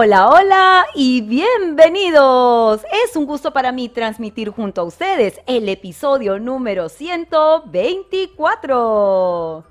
Hola, hola y bienvenidos. Es un gusto para mí transmitir junto a ustedes el episodio número 124.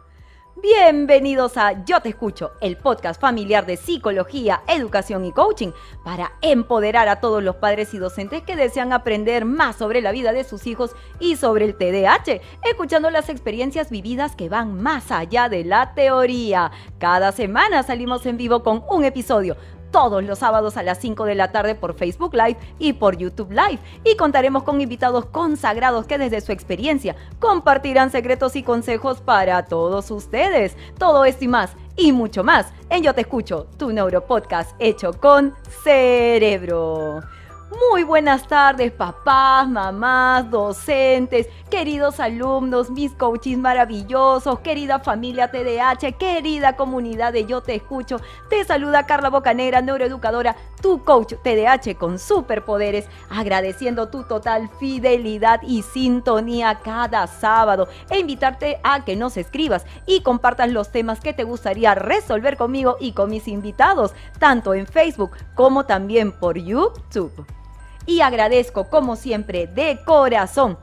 Bienvenidos a Yo Te Escucho, el podcast familiar de psicología, educación y coaching para empoderar a todos los padres y docentes que desean aprender más sobre la vida de sus hijos y sobre el TDAH, escuchando las experiencias vividas que van más allá de la teoría. Cada semana salimos en vivo con un episodio todos los sábados a las 5 de la tarde por Facebook Live y por YouTube Live. Y contaremos con invitados consagrados que desde su experiencia compartirán secretos y consejos para todos ustedes. Todo esto y más y mucho más en Yo Te Escucho, tu neuropodcast hecho con cerebro. Muy buenas tardes, papás, mamás, docentes, queridos alumnos, mis coaches maravillosos, querida familia TDH, querida comunidad de Yo Te Escucho. Te saluda Carla Bocanera, neuroeducadora, tu coach TDH con superpoderes, agradeciendo tu total fidelidad y sintonía cada sábado e invitarte a que nos escribas y compartas los temas que te gustaría resolver conmigo y con mis invitados, tanto en Facebook como también por YouTube y agradezco como siempre de corazón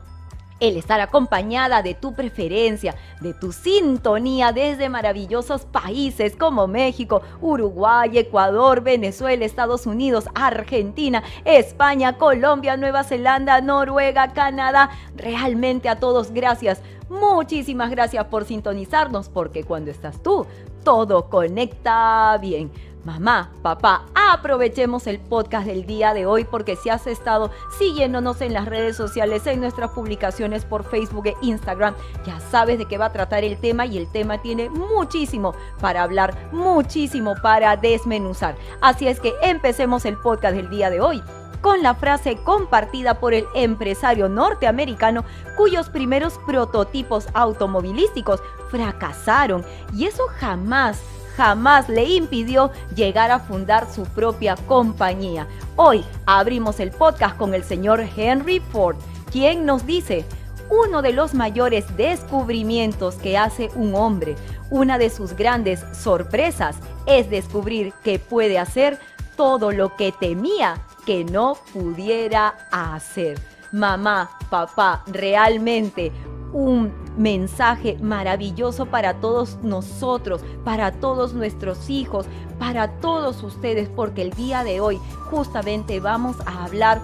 el estar acompañada de tu preferencia, de tu sintonía desde maravillosos países como México, Uruguay, Ecuador, Venezuela, Estados Unidos, Argentina, España, Colombia, Nueva Zelanda, Noruega, Canadá. Realmente a todos gracias. Muchísimas gracias por sintonizarnos porque cuando estás tú, todo conecta bien. Mamá, papá, aprovechemos el podcast del día de hoy porque si has estado siguiéndonos en las redes sociales, en nuestras publicaciones por Facebook e Instagram, ya sabes de qué va a tratar el tema y el tema tiene muchísimo para hablar, muchísimo para desmenuzar. Así es que empecemos el podcast del día de hoy con la frase compartida por el empresario norteamericano cuyos primeros prototipos automovilísticos fracasaron y eso jamás jamás le impidió llegar a fundar su propia compañía. Hoy abrimos el podcast con el señor Henry Ford, quien nos dice, uno de los mayores descubrimientos que hace un hombre, una de sus grandes sorpresas es descubrir que puede hacer todo lo que temía que no pudiera hacer. Mamá, papá, realmente un mensaje maravilloso para todos nosotros, para todos nuestros hijos, para todos ustedes, porque el día de hoy justamente vamos a hablar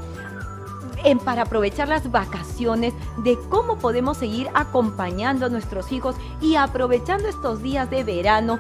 en, para aprovechar las vacaciones de cómo podemos seguir acompañando a nuestros hijos y aprovechando estos días de verano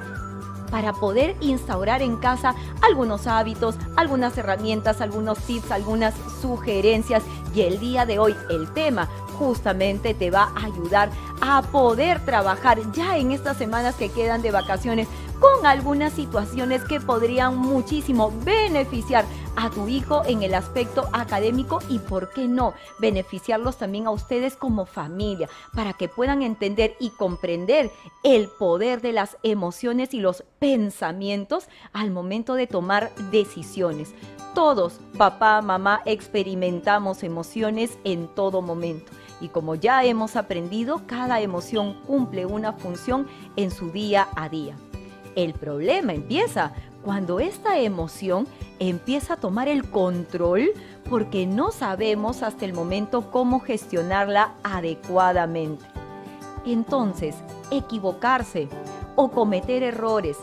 para poder instaurar en casa algunos hábitos, algunas herramientas, algunos tips, algunas sugerencias. Y el día de hoy el tema justamente te va a ayudar a poder trabajar ya en estas semanas que quedan de vacaciones con algunas situaciones que podrían muchísimo beneficiar a tu hijo en el aspecto académico y, ¿por qué no?, beneficiarlos también a ustedes como familia, para que puedan entender y comprender el poder de las emociones y los pensamientos al momento de tomar decisiones. Todos, papá, mamá, experimentamos emociones en todo momento. Y como ya hemos aprendido, cada emoción cumple una función en su día a día. El problema empieza cuando esta emoción empieza a tomar el control porque no sabemos hasta el momento cómo gestionarla adecuadamente. Entonces, equivocarse o cometer errores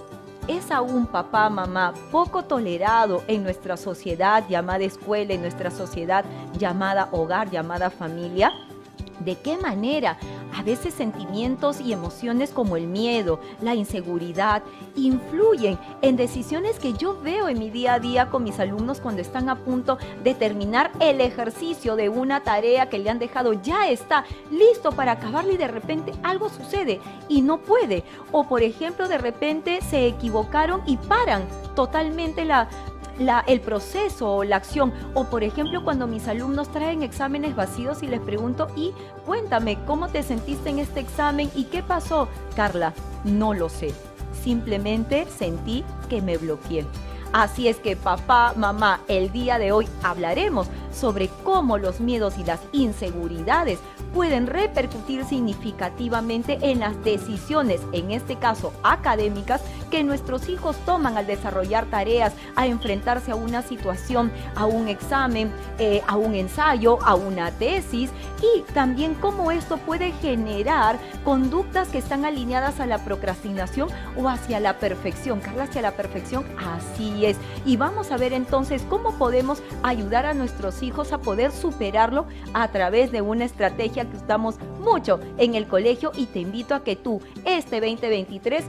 es aún papá, mamá poco tolerado en nuestra sociedad llamada escuela, en nuestra sociedad llamada hogar, llamada familia de qué manera a veces sentimientos y emociones como el miedo, la inseguridad, influyen en decisiones que yo veo en mi día a día con mis alumnos cuando están a punto de terminar el ejercicio de una tarea que le han dejado, ya está listo para acabarla y de repente algo sucede y no puede. O por ejemplo, de repente se equivocaron y paran totalmente la, el proceso o la acción. O por ejemplo, cuando mis alumnos traen exámenes vacíos y les pregunto, y cuéntame, ¿cómo te sentiste en este examen y qué pasó? Carla, no lo sé. Simplemente sentí que me bloqueé. Así es que papá, mamá, el día de hoy hablaremos sobre cómo los miedos y las inseguridades pueden repercutir significativamente en las decisiones, en este caso académicas, que nuestros hijos toman al desarrollar tareas, a enfrentarse a una situación, a un examen, eh, a un ensayo, a una tesis y también cómo esto puede generar conductas que están alineadas a la procrastinación o hacia la perfección. Carla, hacia la perfección, así es. Y vamos a ver entonces cómo podemos ayudar a nuestros hijos a poder superarlo a través de una estrategia que usamos mucho en el colegio y te invito a que tú este 2023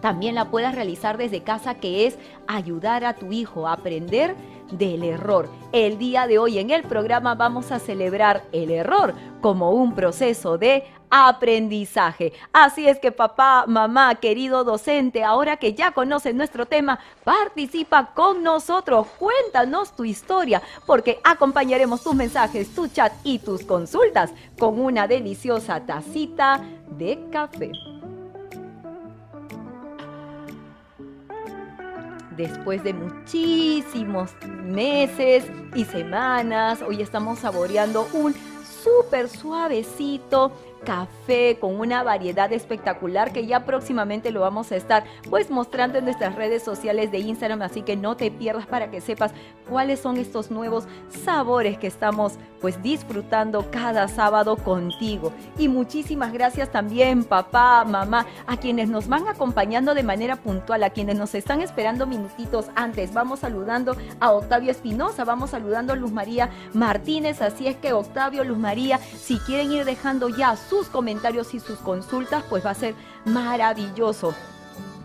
también la puedas realizar desde casa, que es ayudar a tu hijo a aprender del error. El día de hoy en el programa vamos a celebrar el error como un proceso de aprendizaje. Así es que papá, mamá, querido docente, ahora que ya conoces nuestro tema, participa con nosotros, cuéntanos tu historia, porque acompañaremos tus mensajes, tu chat y tus consultas con una deliciosa tacita de café. después de muchísimos meses y semanas, hoy estamos saboreando un súper suavecito café con una variedad espectacular que ya próximamente lo vamos a estar pues mostrando en nuestras redes sociales de Instagram, así que no te pierdas para que sepas cuáles son estos nuevos sabores que estamos pues disfrutando cada sábado contigo. Y muchísimas gracias también papá, mamá, a quienes nos van acompañando de manera puntual, a quienes nos están esperando minutitos antes. Vamos saludando a Octavio Espinosa, vamos saludando a Luz María Martínez, así es que Octavio, Luz María, si quieren ir dejando ya sus comentarios y sus consultas, pues va a ser maravilloso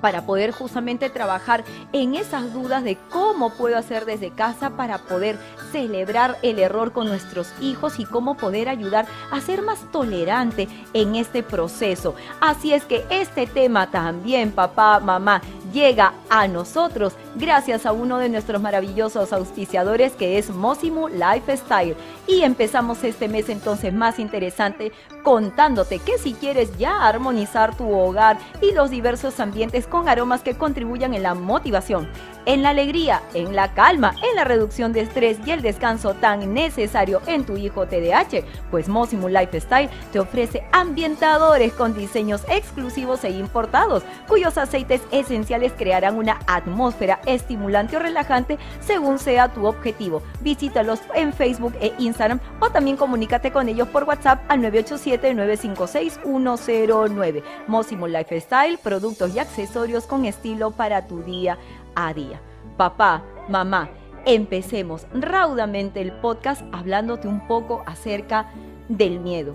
para poder justamente trabajar en esas dudas de cómo puedo hacer desde casa para poder celebrar el error con nuestros hijos y cómo poder ayudar a ser más tolerante en este proceso. Así es que este tema también, papá, mamá, llega a nosotros gracias a uno de nuestros maravillosos auspiciadores que es Mosimu Lifestyle. Y empezamos este mes entonces más interesante contándote que si quieres ya armonizar tu hogar y los diversos ambientes con aromas que contribuyan en la motivación, en la alegría, en la calma, en la reducción de estrés y el descanso tan necesario en tu hijo TDAH, pues Mosimu Lifestyle te ofrece ambientadores con diseños exclusivos e importados, cuyos aceites esenciales crearán una atmósfera estimulante o relajante según sea tu objetivo. Visítalos en Facebook e Instagram o también comunícate con ellos por WhatsApp al 987-956-109. Mosimo Lifestyle, productos y accesorios con estilo para tu día a día. Papá, mamá, empecemos raudamente el podcast hablándote un poco acerca del miedo.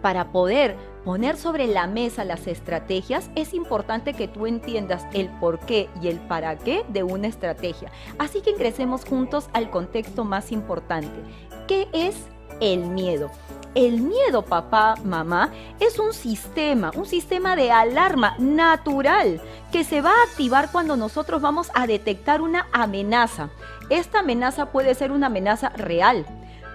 Para poder poner sobre la mesa las estrategias, es importante que tú entiendas el por qué y el para qué de una estrategia. Así que ingresemos juntos al contexto más importante. ¿Qué es el miedo? El miedo, papá, mamá, es un sistema, un sistema de alarma natural que se va a activar cuando nosotros vamos a detectar una amenaza. Esta amenaza puede ser una amenaza real,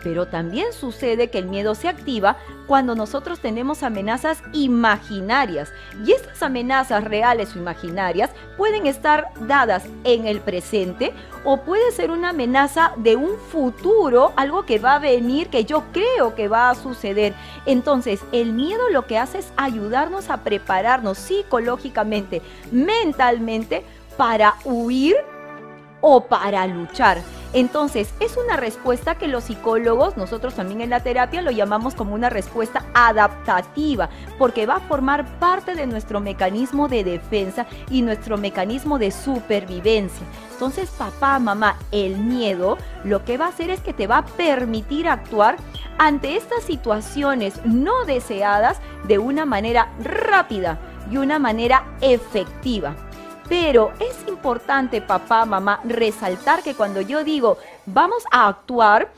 pero también sucede que el miedo se activa cuando nosotros tenemos amenazas imaginarias. Y estas amenazas reales o imaginarias pueden estar dadas en el presente o puede ser una amenaza de un futuro, algo que va a venir, que yo creo que va a suceder. Entonces, el miedo lo que hace es ayudarnos a prepararnos psicológicamente, mentalmente, para huir o para luchar. Entonces, es una respuesta que los psicólogos, nosotros también en la terapia lo llamamos como una respuesta adaptativa, porque va a formar parte de nuestro mecanismo de defensa y nuestro mecanismo de supervivencia. Entonces, papá, mamá, el miedo lo que va a hacer es que te va a permitir actuar ante estas situaciones no deseadas de una manera rápida y una manera efectiva. Pero es importante, papá, mamá, resaltar que cuando yo digo vamos a actuar,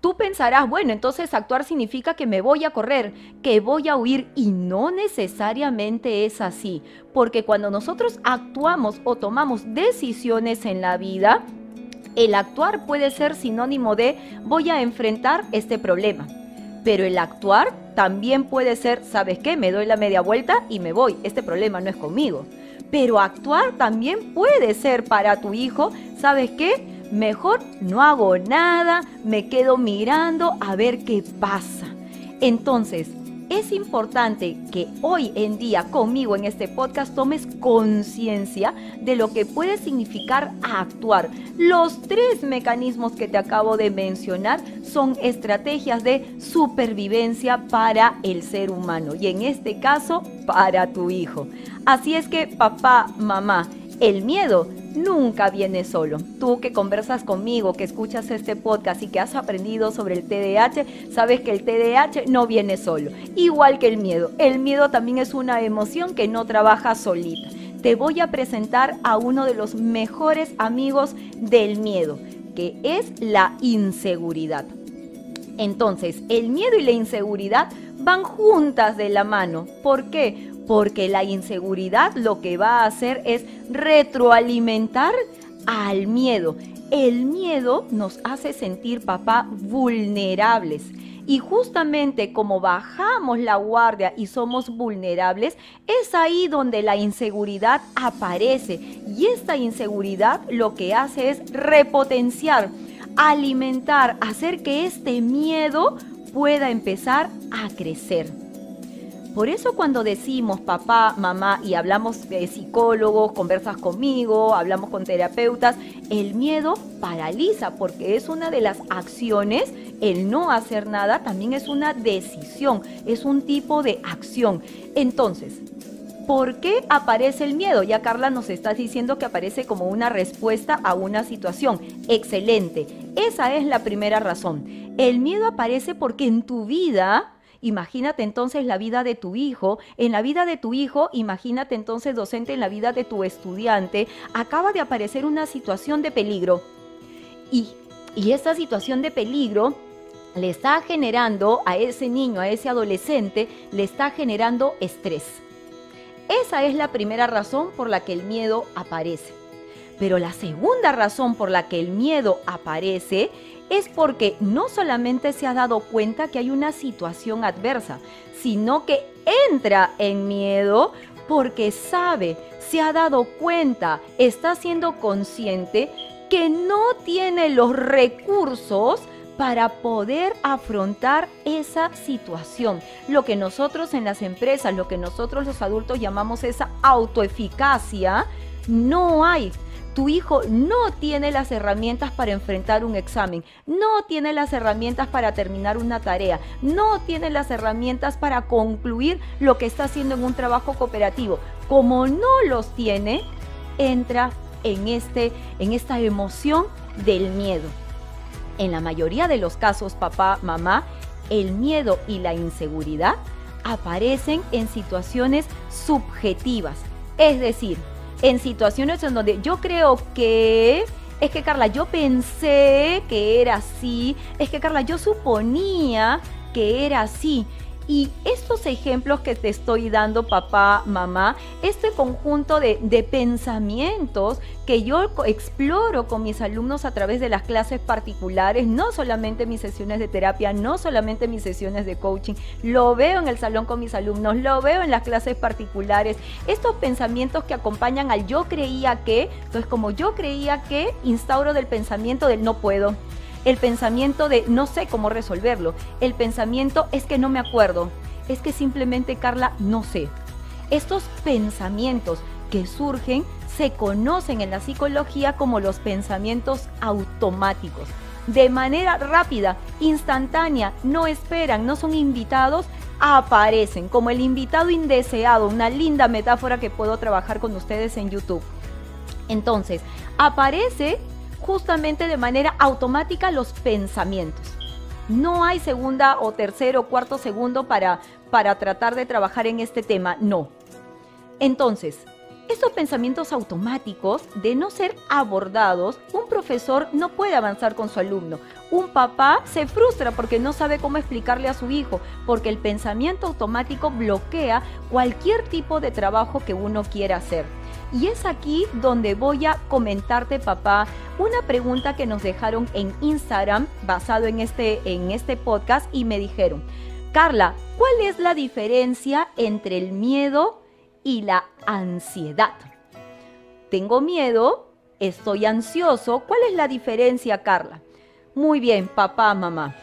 tú pensarás, bueno, entonces actuar significa que me voy a correr, que voy a huir y no necesariamente es así, porque cuando nosotros actuamos o tomamos decisiones en la vida, el actuar puede ser sinónimo de voy a enfrentar este problema. Pero el actuar también puede ser, ¿sabes qué? Me doy la media vuelta y me voy. Este problema no es conmigo. Pero actuar también puede ser para tu hijo, ¿sabes qué? mejor no hago nada, me quedo mirando a ver qué pasa. Entonces, es importante que hoy en día conmigo en este podcast tomes conciencia de lo que puede significar actuar. Los tres mecanismos que te acabo de mencionar son estrategias de supervivencia para el ser humano y en este caso para tu hijo. Así es que papá, mamá, el miedo nunca viene solo. Tú que conversas conmigo, que escuchas este podcast y que has aprendido sobre el TDAH, sabes que el TDAH no viene solo. Igual que el miedo. El miedo también es una emoción que no trabaja solita. Te voy a presentar a uno de los mejores amigos del miedo, que es la inseguridad. Entonces, el miedo y la inseguridad van juntas de la mano. ¿Por qué? Porque la inseguridad lo que va a hacer es retroalimentar al miedo. El miedo nos hace sentir, papá, vulnerables. Y justamente como bajamos la guardia y somos vulnerables, es ahí donde la inseguridad aparece. Y esta inseguridad lo que hace es repotenciar, alimentar, hacer que este miedo pueda empezar a crecer. Por eso cuando decimos papá, mamá y hablamos de psicólogos, conversas conmigo, hablamos con terapeutas, el miedo paraliza porque es una de las acciones, el no hacer nada también es una decisión, es un tipo de acción. Entonces, ¿por qué aparece el miedo? Ya Carla nos está diciendo que aparece como una respuesta a una situación. Excelente. Esa es la primera razón. El miedo aparece porque en tu vida Imagínate entonces la vida de tu hijo, en la vida de tu hijo, imagínate entonces docente en la vida de tu estudiante, acaba de aparecer una situación de peligro. Y, y esta situación de peligro le está generando a ese niño, a ese adolescente, le está generando estrés. Esa es la primera razón por la que el miedo aparece. Pero la segunda razón por la que el miedo aparece es porque no solamente se ha dado cuenta que hay una situación adversa, sino que entra en miedo porque sabe, se ha dado cuenta, está siendo consciente que no tiene los recursos para poder afrontar esa situación. Lo que nosotros en las empresas, lo que nosotros los adultos llamamos esa autoeficacia, no hay tu hijo no tiene las herramientas para enfrentar un examen, no tiene las herramientas para terminar una tarea, no tiene las herramientas para concluir lo que está haciendo en un trabajo cooperativo. Como no los tiene, entra en, este, en esta emoción del miedo. En la mayoría de los casos, papá, mamá, el miedo y la inseguridad aparecen en situaciones subjetivas. Es decir, en situaciones en donde yo creo que es que Carla, yo pensé que era así, es que Carla, yo suponía que era así. Y estos ejemplos que te estoy dando, papá, mamá, este conjunto de, pensamientos que yo exploro con mis alumnos a través de las clases particulares, no solamente mis sesiones de terapia, no solamente mis sesiones de coaching, lo veo en el salón con mis alumnos, lo veo en las clases particulares, estos pensamientos que acompañan al yo creía que, entonces como yo creía que, instauro del pensamiento del no puedo el pensamiento de no sé cómo resolverlo, el pensamiento es que no me acuerdo, es que simplemente Carla no sé. Estos pensamientos que surgen se conocen en la psicología como los pensamientos automáticos. De manera rápida, instantánea, no esperan, no son invitados, aparecen como el invitado indeseado, una linda metáfora que puedo trabajar con ustedes en YouTube. Entonces, aparece justamente de manera automática los pensamientos. No hay segunda o tercero o cuarto segundo para, para tratar de trabajar en este tema, no. Entonces, estos pensamientos automáticos, de no ser abordados, un profesor no puede avanzar con su alumno. Un papá se frustra porque no sabe cómo explicarle a su hijo, porque el pensamiento automático bloquea cualquier tipo de trabajo que uno quiera hacer. Y es aquí donde voy a comentarte, papá, una pregunta que nos dejaron en Instagram basado en este, en este podcast y me dijeron, Carla, ¿cuál es la diferencia entre el miedo y la ansiedad? Tengo miedo, estoy ansioso. ¿Cuál es la diferencia, Carla? Muy bien, papá, mamá.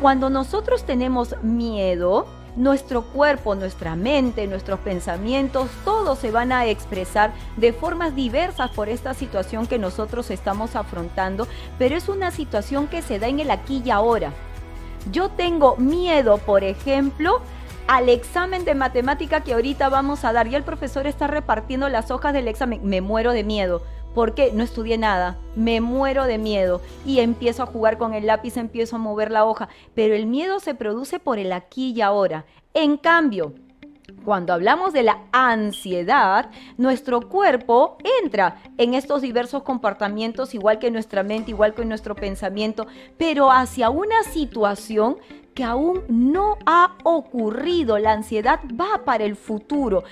Cuando nosotros tenemos miedo, nuestro cuerpo, nuestra mente, nuestros pensamientos, todos se van a expresar de formas diversas por esta situación que nosotros estamos afrontando, pero es una situación que se da en el aquí y ahora. Yo tengo miedo, por ejemplo, al examen de matemática que ahorita vamos a dar. Y el profesor está repartiendo las hojas del examen. Me muero de miedo. Porque No estudié nada. Me muero de miedo. Y empiezo a jugar con el lápiz, empiezo a mover la hoja. Pero el miedo se produce por el aquí y ahora. En cambio, cuando hablamos de la ansiedad, nuestro cuerpo entra en estos diversos comportamientos, igual que nuestra mente, igual que nuestro pensamiento, pero hacia una situación que aún no ha ocurrido. La ansiedad va para el futuro.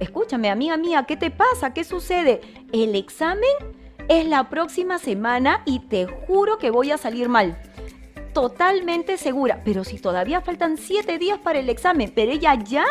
Escúchame, amiga mía, ¿qué te pasa? ¿Qué sucede? El examen es la próxima semana y te juro que voy a salir mal totalmente segura, pero si todavía faltan siete días para el examen, pero ella ya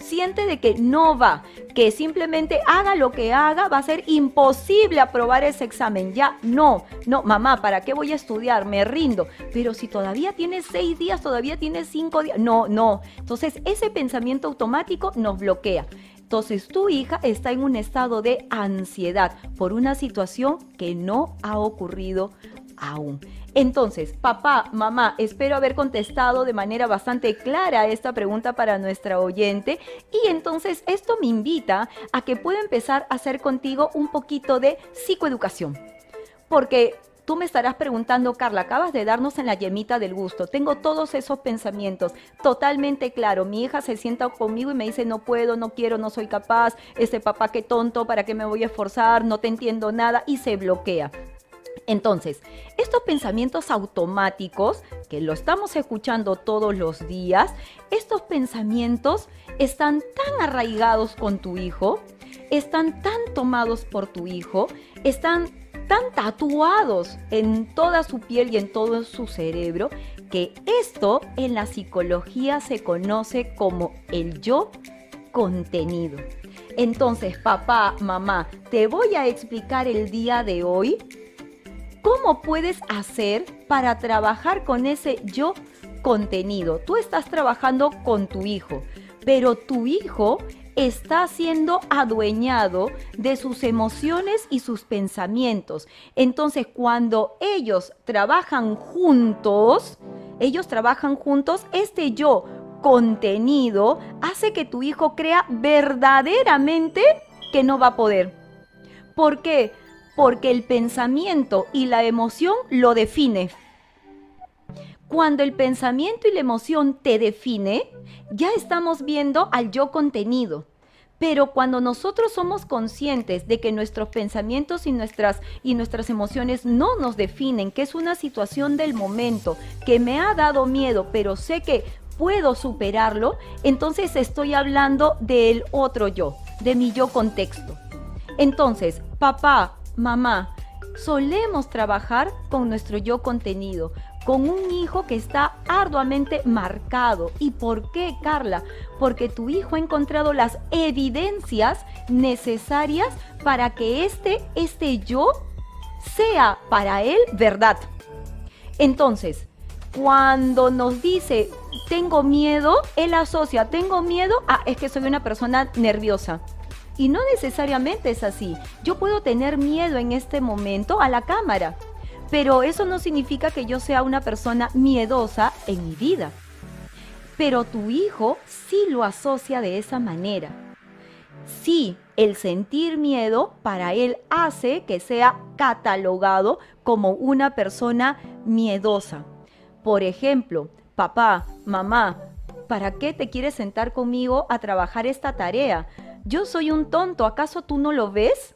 siente de que no va, que simplemente haga lo que haga, va a ser imposible aprobar ese examen. Ya, no, no, mamá, ¿para qué voy a estudiar? Me rindo. Pero si todavía tiene seis días, todavía tiene cinco días, no, no. Entonces, ese pensamiento automático nos bloquea. Entonces tu hija está en un estado de ansiedad por una situación que no ha ocurrido aún. Entonces, papá, mamá, espero haber contestado de manera bastante clara esta pregunta para nuestra oyente y entonces esto me invita a que pueda empezar a hacer contigo un poquito de psicoeducación. Porque Tú me estarás preguntando, Carla, acabas de darnos en la yemita del gusto. Tengo todos esos pensamientos totalmente claro. Mi hija se sienta conmigo y me dice, no puedo, no quiero, no soy capaz. Ese papá, qué tonto, ¿para qué me voy a esforzar? No te entiendo nada y se bloquea. Entonces, estos pensamientos automáticos, que lo estamos escuchando todos los días, estos pensamientos están tan arraigados con tu hijo, están tan tomados por tu hijo, están tan tatuados en toda su piel y en todo su cerebro, que esto en la psicología se conoce como el yo contenido. Entonces, papá, mamá, te voy a explicar el día de hoy ¿Cómo puedes hacer para trabajar con ese yo contenido? Tú estás trabajando con tu hijo, pero tu hijo está siendo adueñado de sus emociones y sus pensamientos. Entonces, cuando ellos trabajan juntos, ellos trabajan juntos, este yo contenido hace que tu hijo crea verdaderamente que no va a poder. ¿Por qué? porque el pensamiento y la emoción lo define. Cuando el pensamiento y la emoción te define, ya estamos viendo al yo contenido. Pero cuando nosotros somos conscientes de que nuestros pensamientos y nuestras, y nuestras emociones no nos definen, que es una situación del momento, que me ha dado miedo, pero sé que puedo superarlo, entonces estoy hablando del otro yo, de mi yo contexto. Entonces, papá, mamá, solemos trabajar con nuestro yo contenido, con un hijo que está arduamente marcado. ¿Y por qué, Carla? Porque tu hijo ha encontrado las evidencias necesarias para que este, este yo sea para él verdad. Entonces, cuando nos dice, tengo miedo, él asocia, tengo miedo a, es que soy una persona nerviosa. Y no necesariamente es así. Yo puedo tener miedo en este momento a la cámara, pero eso no significa que yo sea una persona miedosa en mi vida. Pero tu hijo sí lo asocia de esa manera. Sí, el sentir miedo para él hace que sea catalogado como una persona miedosa. Por ejemplo, papá, mamá, ¿para qué te quieres sentar conmigo a trabajar esta tarea? yo soy un tonto, ¿acaso tú no lo ves?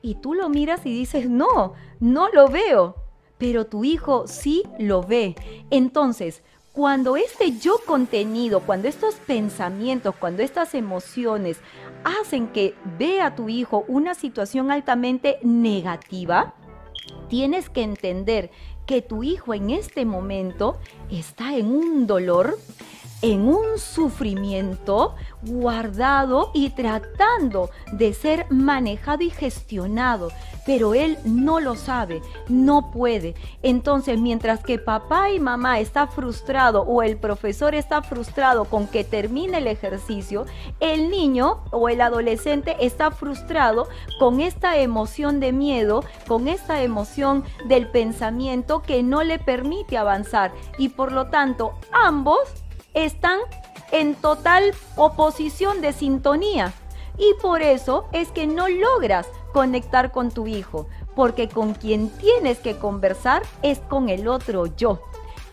Y tú lo miras y dices, no, no lo veo. Pero tu hijo sí lo ve. Entonces, cuando este yo contenido, cuando estos pensamientos, cuando estas emociones hacen que vea a tu hijo una situación altamente negativa, tienes que entender que tu hijo en este momento está en un dolor en un sufrimiento guardado y tratando de ser manejado y gestionado, pero él no lo sabe, no puede. Entonces, mientras que papá y mamá está frustrado o el profesor está frustrado con que termine el ejercicio, el niño o el adolescente está frustrado con esta emoción de miedo, con esta emoción del pensamiento que no le permite avanzar y por lo tanto ambos están en total oposición de sintonía. Y por eso es que no logras conectar con tu hijo, porque con quien tienes que conversar es con el otro yo,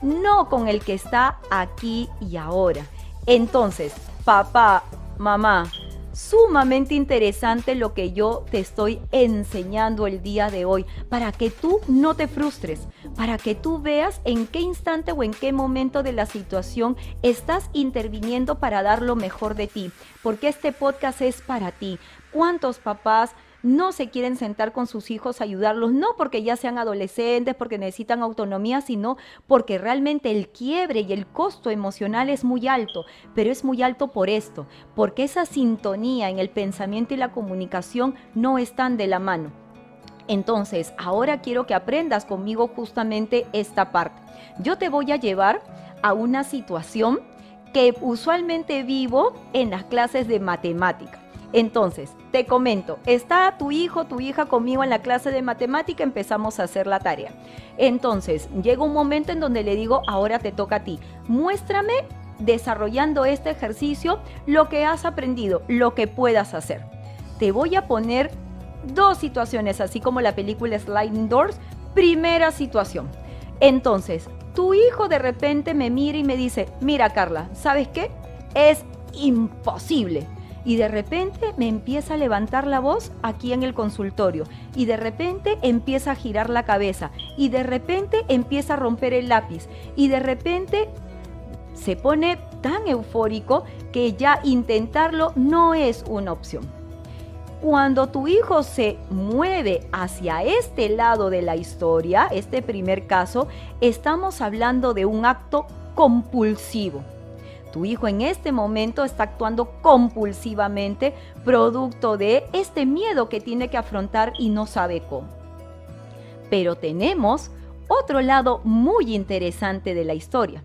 no con el que está aquí y ahora. Entonces, papá, mamá, sumamente interesante lo que yo te estoy enseñando el día de hoy, para que tú no te frustres, para que tú veas en qué instante o en qué momento de la situación estás interviniendo para dar lo mejor de ti, porque este podcast es para ti. ¿Cuántos papás no se quieren sentar con sus hijos a ayudarlos, no porque ya sean adolescentes, porque necesitan autonomía, sino porque realmente el quiebre y el costo emocional es muy alto, pero es muy alto por esto, porque esa sintonía en el pensamiento y la comunicación no están de la mano. Entonces, ahora quiero que aprendas conmigo justamente esta parte. Yo te voy a llevar a una situación que usualmente vivo en las clases de matemática. Entonces, te comento, está tu hijo, tu hija conmigo en la clase de matemática, empezamos a hacer la tarea. Entonces, llega un momento en donde le digo, ahora te toca a ti, muéstrame desarrollando este ejercicio lo que has aprendido, lo que puedas hacer. Te voy a poner dos situaciones, así como la película Sliding Doors. Primera situación. Entonces, tu hijo de repente me mira y me dice, mira Carla, ¿sabes qué? Es imposible y de repente me empieza a levantar la voz aquí en el consultorio y de repente empieza a girar la cabeza y de repente empieza a romper el lápiz y de repente se pone tan eufórico que ya intentarlo no es una opción. Cuando tu hijo se mueve hacia este lado de la historia, este primer caso, estamos hablando de un acto compulsivo. Tu hijo en este momento está actuando compulsivamente producto de este miedo que tiene que afrontar y no sabe cómo. Pero tenemos otro lado muy interesante de la historia.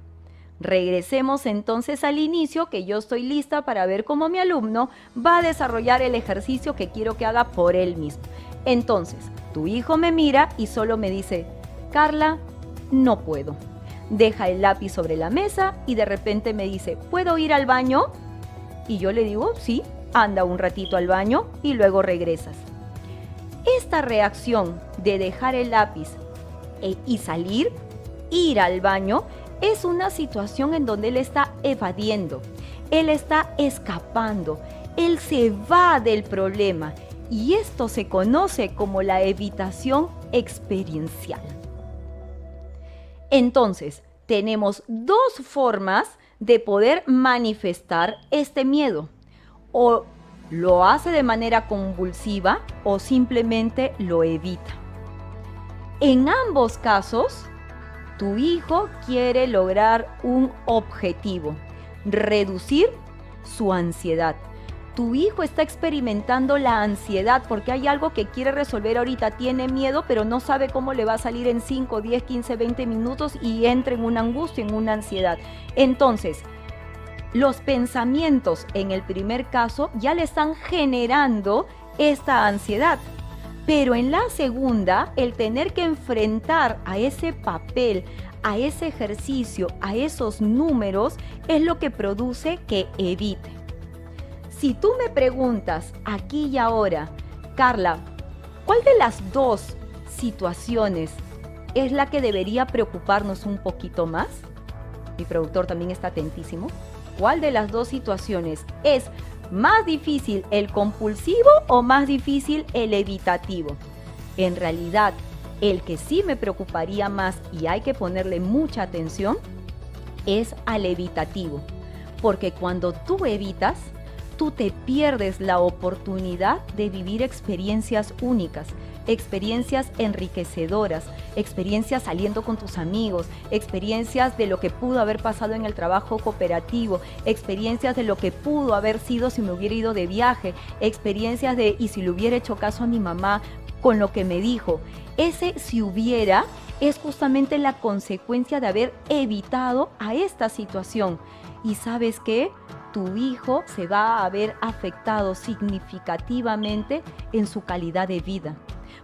Regresemos entonces al inicio que yo estoy lista para ver cómo mi alumno va a desarrollar el ejercicio que quiero que haga por él mismo. Entonces, tu hijo me mira y solo me dice, Carla, no puedo deja el lápiz sobre la mesa y de repente me dice, ¿puedo ir al baño? Y yo le digo, sí, anda un ratito al baño y luego regresas. Esta reacción de dejar el lápiz e, y salir, ir al baño, es una situación en donde él está evadiendo, él está escapando, él se va del problema y esto se conoce como la evitación experiencial. Entonces, tenemos dos formas de poder manifestar este miedo. O lo hace de manera convulsiva o simplemente lo evita. En ambos casos, tu hijo quiere lograr un objetivo, reducir su ansiedad tu hijo está experimentando la ansiedad porque hay algo que quiere resolver ahorita, tiene miedo, pero no sabe cómo le va a salir en 5, 10, 15, 20 minutos y entra en una angustia, en una ansiedad. Entonces, los pensamientos en el primer caso ya le están generando esta ansiedad. Pero en la segunda, el tener que enfrentar a ese papel, a ese ejercicio, a esos números, es lo que produce que evite. Si tú me preguntas aquí y ahora, Carla, ¿cuál de las dos situaciones es la que debería preocuparnos un poquito más? Mi productor también está atentísimo. ¿Cuál de las dos situaciones es más difícil el compulsivo o más difícil el evitativo? En realidad, el que sí me preocuparía más y hay que ponerle mucha atención es al evitativo. Porque cuando tú evitas, tú te pierdes la oportunidad de vivir experiencias únicas, experiencias enriquecedoras, experiencias saliendo con tus amigos, experiencias de lo que pudo haber pasado en el trabajo cooperativo, experiencias de lo que pudo haber sido si me hubiera ido de viaje, experiencias de y si le hubiera hecho caso a mi mamá con lo que me dijo. Ese si hubiera es justamente la consecuencia de haber evitado a esta situación. Y sabes qué? Tu hijo se va a ver afectado significativamente en su calidad de vida.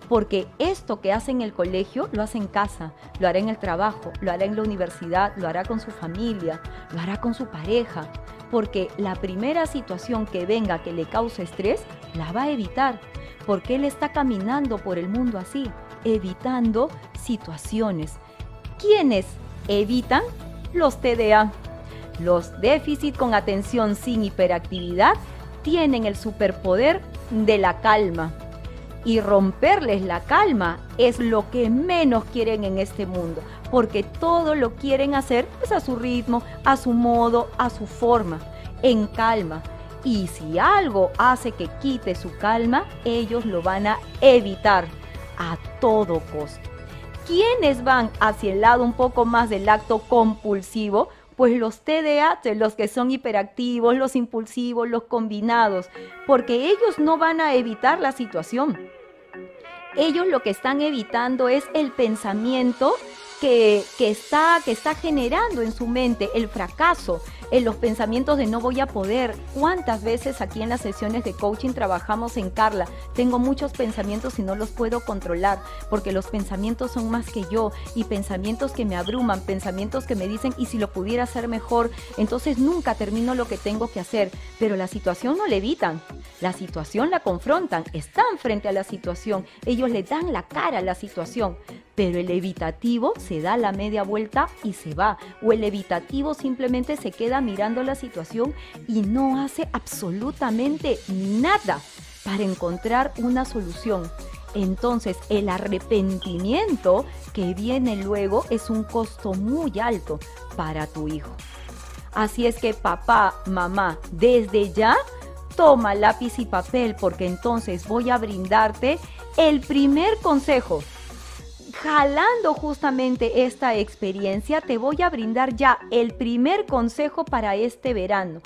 Porque esto que hace en el colegio lo hace en casa, lo hará en el trabajo, lo hará en la universidad, lo hará con su familia, lo hará con su pareja. Porque la primera situación que venga que le cause estrés, la va a evitar. Porque él está caminando por el mundo así evitando situaciones. ¿Quiénes evitan los TDA? Los déficit con atención sin hiperactividad tienen el superpoder de la calma. Y romperles la calma es lo que menos quieren en este mundo, porque todo lo quieren hacer pues, a su ritmo, a su modo, a su forma, en calma. Y si algo hace que quite su calma, ellos lo van a evitar a todo costo. ¿Quiénes van hacia el lado un poco más del acto compulsivo? Pues los TDA, los que son hiperactivos, los impulsivos, los combinados, porque ellos no van a evitar la situación. Ellos lo que están evitando es el pensamiento que, está, que está generando en su mente el fracaso, en los pensamientos de no voy a poder. ¿Cuántas veces aquí en las sesiones de coaching trabajamos en Carla? Tengo muchos pensamientos y no los puedo controlar porque los pensamientos son más que yo y pensamientos que me abruman, pensamientos que me dicen y si lo pudiera hacer mejor, entonces nunca termino lo que tengo que hacer. Pero la situación no le evitan, la situación la confrontan, están frente a la situación, ellos le dan la cara a la situación pero el evitativo se da la media vuelta y se va, o el evitativo simplemente se queda mirando la situación y no hace absolutamente nada para encontrar una solución. Entonces el arrepentimiento que viene luego es un costo muy alto para tu hijo. Así es que papá, mamá, desde ya toma lápiz y papel porque entonces voy a brindarte el primer consejo jalando justamente esta experiencia, te voy a brindar ya el primer consejo para este verano.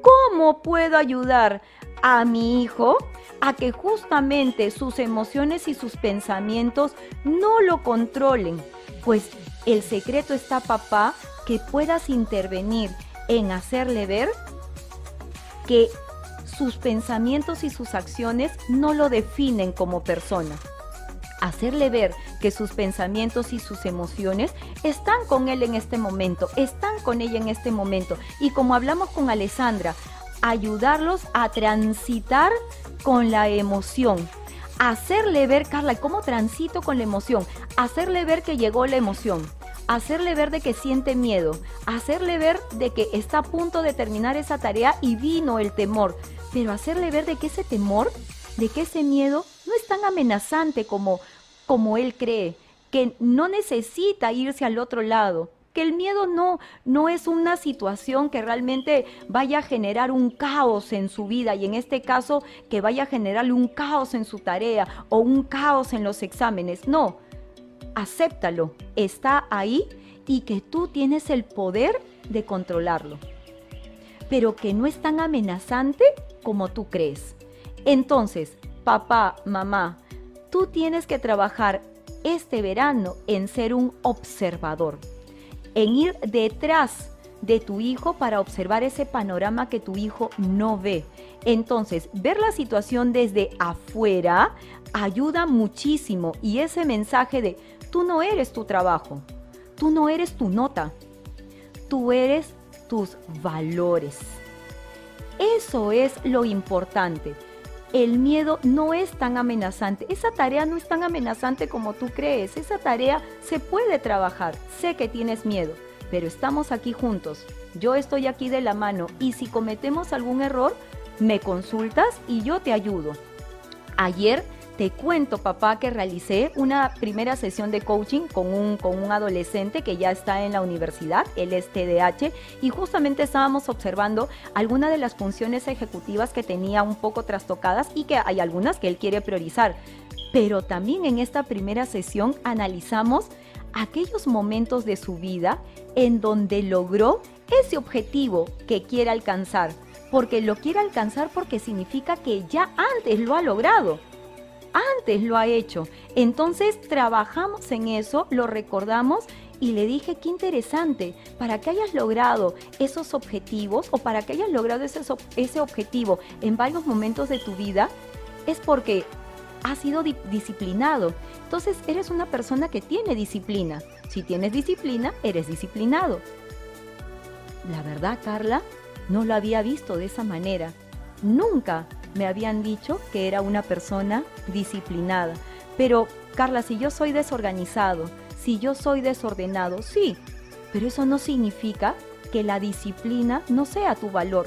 ¿Cómo puedo ayudar a mi hijo a que justamente sus emociones y sus pensamientos no lo controlen? Pues el secreto está, papá, que puedas intervenir en hacerle ver que sus pensamientos y sus acciones no lo definen como persona hacerle ver que sus pensamientos y sus emociones están con él en este momento, están con ella en este momento. Y como hablamos con Alessandra, ayudarlos a transitar con la emoción. Hacerle ver, Carla, ¿cómo transito con la emoción? Hacerle ver que llegó la emoción. Hacerle ver de que siente miedo. Hacerle ver de que está a punto de terminar esa tarea y vino el temor. Pero hacerle ver de que ese temor, de que ese miedo no es tan amenazante como, como él cree, que no necesita irse al otro lado, que el miedo no, no es una situación que realmente vaya a generar un caos en su vida y en este caso que vaya a generarle un caos en su tarea o un caos en los exámenes. No, acéptalo, está ahí y que tú tienes el poder de controlarlo, pero que no es tan amenazante como tú crees. Entonces, papá, mamá, tú tienes que trabajar este verano en ser un observador, en ir detrás de tu hijo para observar ese panorama que tu hijo no ve. Entonces, ver la situación desde afuera ayuda muchísimo y ese mensaje de tú no eres tu trabajo, tú no eres tu nota, tú eres tus valores. Eso es lo importante el miedo no es tan amenazante. Esa tarea no es tan amenazante como tú crees. Esa tarea se puede trabajar. Sé que tienes miedo, pero estamos aquí juntos. Yo estoy aquí de la mano y si cometemos algún error, me consultas y yo te ayudo. Ayer te cuento, papá, que realicé una primera sesión de coaching con un, con un adolescente que ya está en la universidad, él es TDAH, y justamente estábamos observando algunas de las funciones ejecutivas que tenía un poco trastocadas y que hay algunas que él quiere priorizar. Pero también en esta primera sesión analizamos aquellos momentos de su vida en donde logró ese objetivo que quiere alcanzar, porque lo quiere alcanzar porque significa que ya antes lo ha logrado, antes lo ha hecho. Entonces trabajamos en eso, lo recordamos y le dije, qué interesante, para que hayas logrado esos objetivos o para que hayas logrado ese, objetivo en varios momentos de tu vida, es porque has sido disciplinado. Entonces eres una persona que tiene disciplina. Si tienes disciplina, eres disciplinado. La verdad, Carla, no lo había visto de esa manera. Nunca me habían dicho que era una persona disciplinada. Pero, Carla, si yo soy desorganizado, si yo soy desordenado, sí, pero eso no significa que la disciplina no sea tu valor.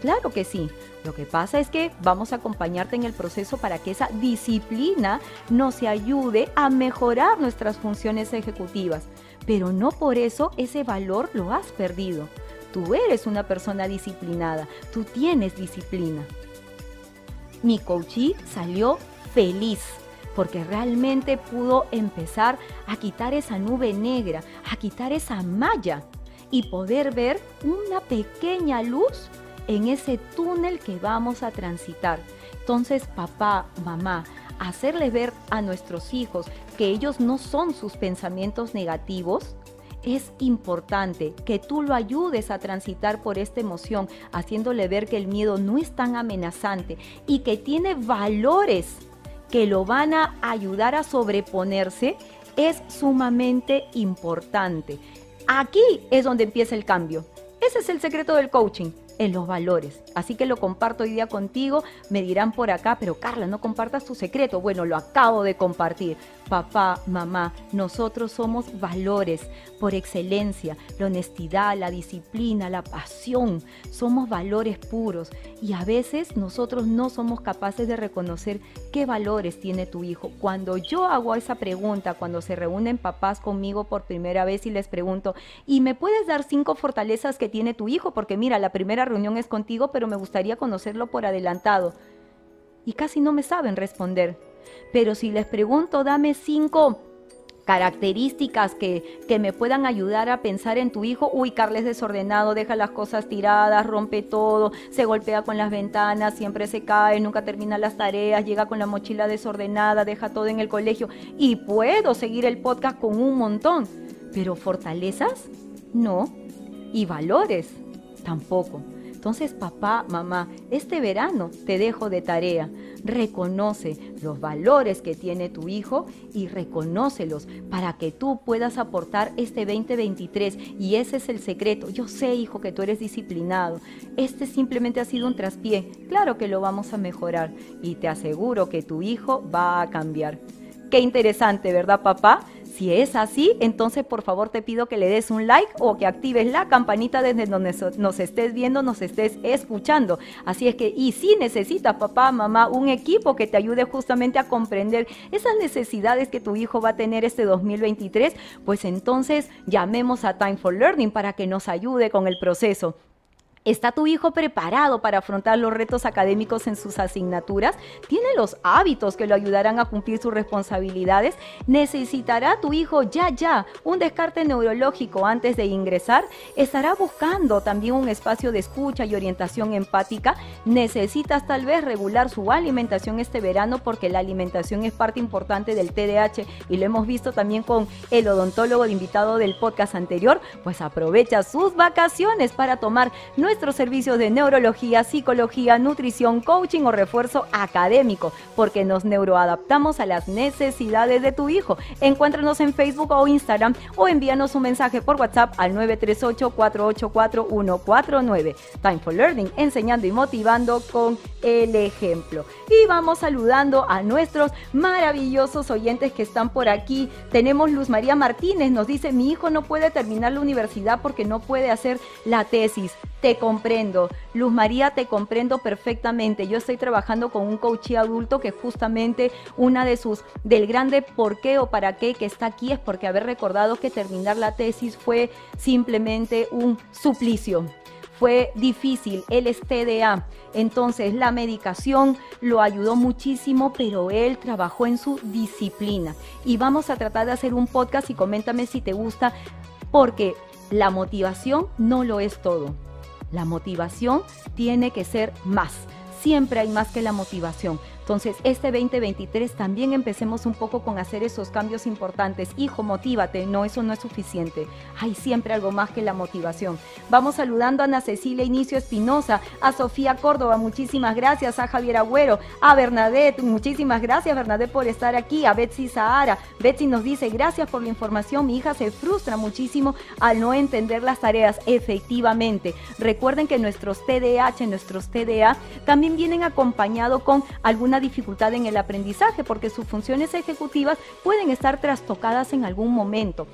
Claro que sí. Lo que pasa es que vamos a acompañarte en el proceso para que esa disciplina nos ayude a mejorar nuestras funciones ejecutivas. Pero no por eso ese valor lo has perdido. Tú eres una persona disciplinada, tú tienes disciplina. Mi coachí salió feliz porque realmente pudo empezar a quitar esa nube negra, a quitar esa malla y poder ver una pequeña luz en ese túnel que vamos a transitar. Entonces, papá, mamá, hacerle ver a nuestros hijos que ellos no son sus pensamientos negativos, es importante que tú lo ayudes a transitar por esta emoción, haciéndole ver que el miedo no es tan amenazante y que tiene valores que lo van a ayudar a sobreponerse, es sumamente importante. Aquí es donde empieza el cambio. Ese es el secreto del coaching en los valores. Así que lo comparto hoy día contigo. Me dirán por acá, pero Carla, no compartas tu secreto. Bueno, lo acabo de compartir. Papá, mamá, nosotros somos valores por excelencia. La honestidad, la disciplina, la pasión. Somos valores puros. Y a veces nosotros no somos capaces de reconocer qué valores tiene tu hijo. Cuando yo hago esa pregunta, cuando se reúnen papás conmigo por primera vez y les pregunto, ¿y me puedes dar cinco fortalezas que tiene tu hijo? Porque mira, la primera reunión es contigo, pero me gustaría conocerlo por adelantado. Y casi no me saben responder. Pero si les pregunto, dame cinco características que, que, me puedan ayudar a pensar en tu hijo. Uy, Carles desordenado, deja las cosas tiradas, rompe todo, se golpea con las ventanas, siempre se cae, nunca termina las tareas, llega con la mochila desordenada, deja todo en el colegio. Y puedo seguir el podcast con un montón. Pero fortalezas, no. Y valores, tampoco. Entonces, papá, mamá, este verano te dejo de tarea. Reconoce los valores que tiene tu hijo y reconócelos para que tú puedas aportar este 2023. Y ese es el secreto. Yo sé, hijo, que tú eres disciplinado. Este simplemente ha sido un traspié. Claro que lo vamos a mejorar y te aseguro que tu hijo va a cambiar. Qué interesante, ¿verdad, papá? Si es así, entonces por favor te pido que le des un like o que actives la campanita desde donde nos estés viendo, nos estés escuchando. Así es que, y si necesitas, papá, mamá, un equipo que te ayude justamente a comprender esas necesidades que tu hijo va a tener este 2023, pues entonces llamemos a Time for Learning para que nos ayude con el proceso. ¿Está tu hijo preparado para afrontar los retos académicos en sus asignaturas? ¿Tiene los hábitos que lo ayudarán a cumplir sus responsabilidades? ¿Necesitará tu hijo ya ya un descarte neurológico antes de ingresar? ¿Estará buscando también un espacio de escucha y orientación empática? ¿Necesitas tal vez regular su alimentación este verano porque la alimentación es parte importante del TDAH y lo hemos visto también con el odontólogo invitado del podcast anterior? Pues aprovecha sus vacaciones para tomar nuestra nuestros servicios de neurología, psicología, nutrición, coaching o refuerzo académico, porque nos neuroadaptamos a las necesidades de tu hijo. Encuéntranos en Facebook o Instagram o envíanos un mensaje por WhatsApp al 938-484-149. Time for Learning, enseñando y motivando con el ejemplo. Y vamos saludando a nuestros maravillosos oyentes que están por aquí. Tenemos Luz María Martínez, nos dice, mi hijo no puede terminar la universidad porque no puede hacer la tesis. Te comprendo. Luz María, te comprendo perfectamente. Yo estoy trabajando con un coach adulto que justamente una de sus, del grande por qué o para qué que está aquí es porque haber recordado que terminar la tesis fue simplemente un suplicio fue difícil, él es TDA, entonces la medicación lo ayudó muchísimo, pero él trabajó en su disciplina. Y vamos a tratar de hacer un podcast y coméntame si te gusta, porque la motivación no lo es todo. La motivación tiene que ser más. Siempre hay más que la motivación. Entonces, este 2023 también empecemos un poco con hacer esos cambios importantes. Hijo, motívate. No, eso no es suficiente. Hay siempre algo más que la motivación. Vamos saludando a Ana Cecilia Inicio Espinosa, a Sofía Córdoba, muchísimas gracias, a Javier Agüero, a Bernadette, muchísimas gracias Bernadette por estar aquí, a Betsy Sahara. Betsy nos dice, gracias por la información, mi hija se frustra muchísimo al no entender las tareas. Efectivamente, recuerden que nuestros TDAH, nuestros TDA, también vienen acompañados con alguna dificultad en el aprendizaje porque sus funciones ejecutivas pueden estar trastocadas en algún momento.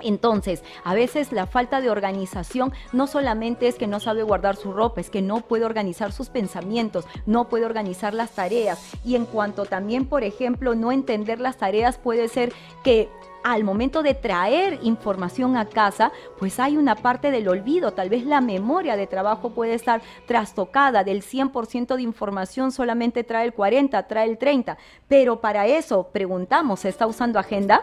Entonces, a veces la falta de organización no solamente es que no sabe guardar su ropa, es que no puede organizar sus pensamientos, no puede organizar las tareas. Y en cuanto también, por ejemplo, no entender las tareas puede ser que al momento de traer información a casa, pues hay una parte del olvido, tal vez la memoria de trabajo puede estar trastocada, del 100% de información solamente trae el 40, trae el 30, pero para eso preguntamos, ¿se está usando agenda?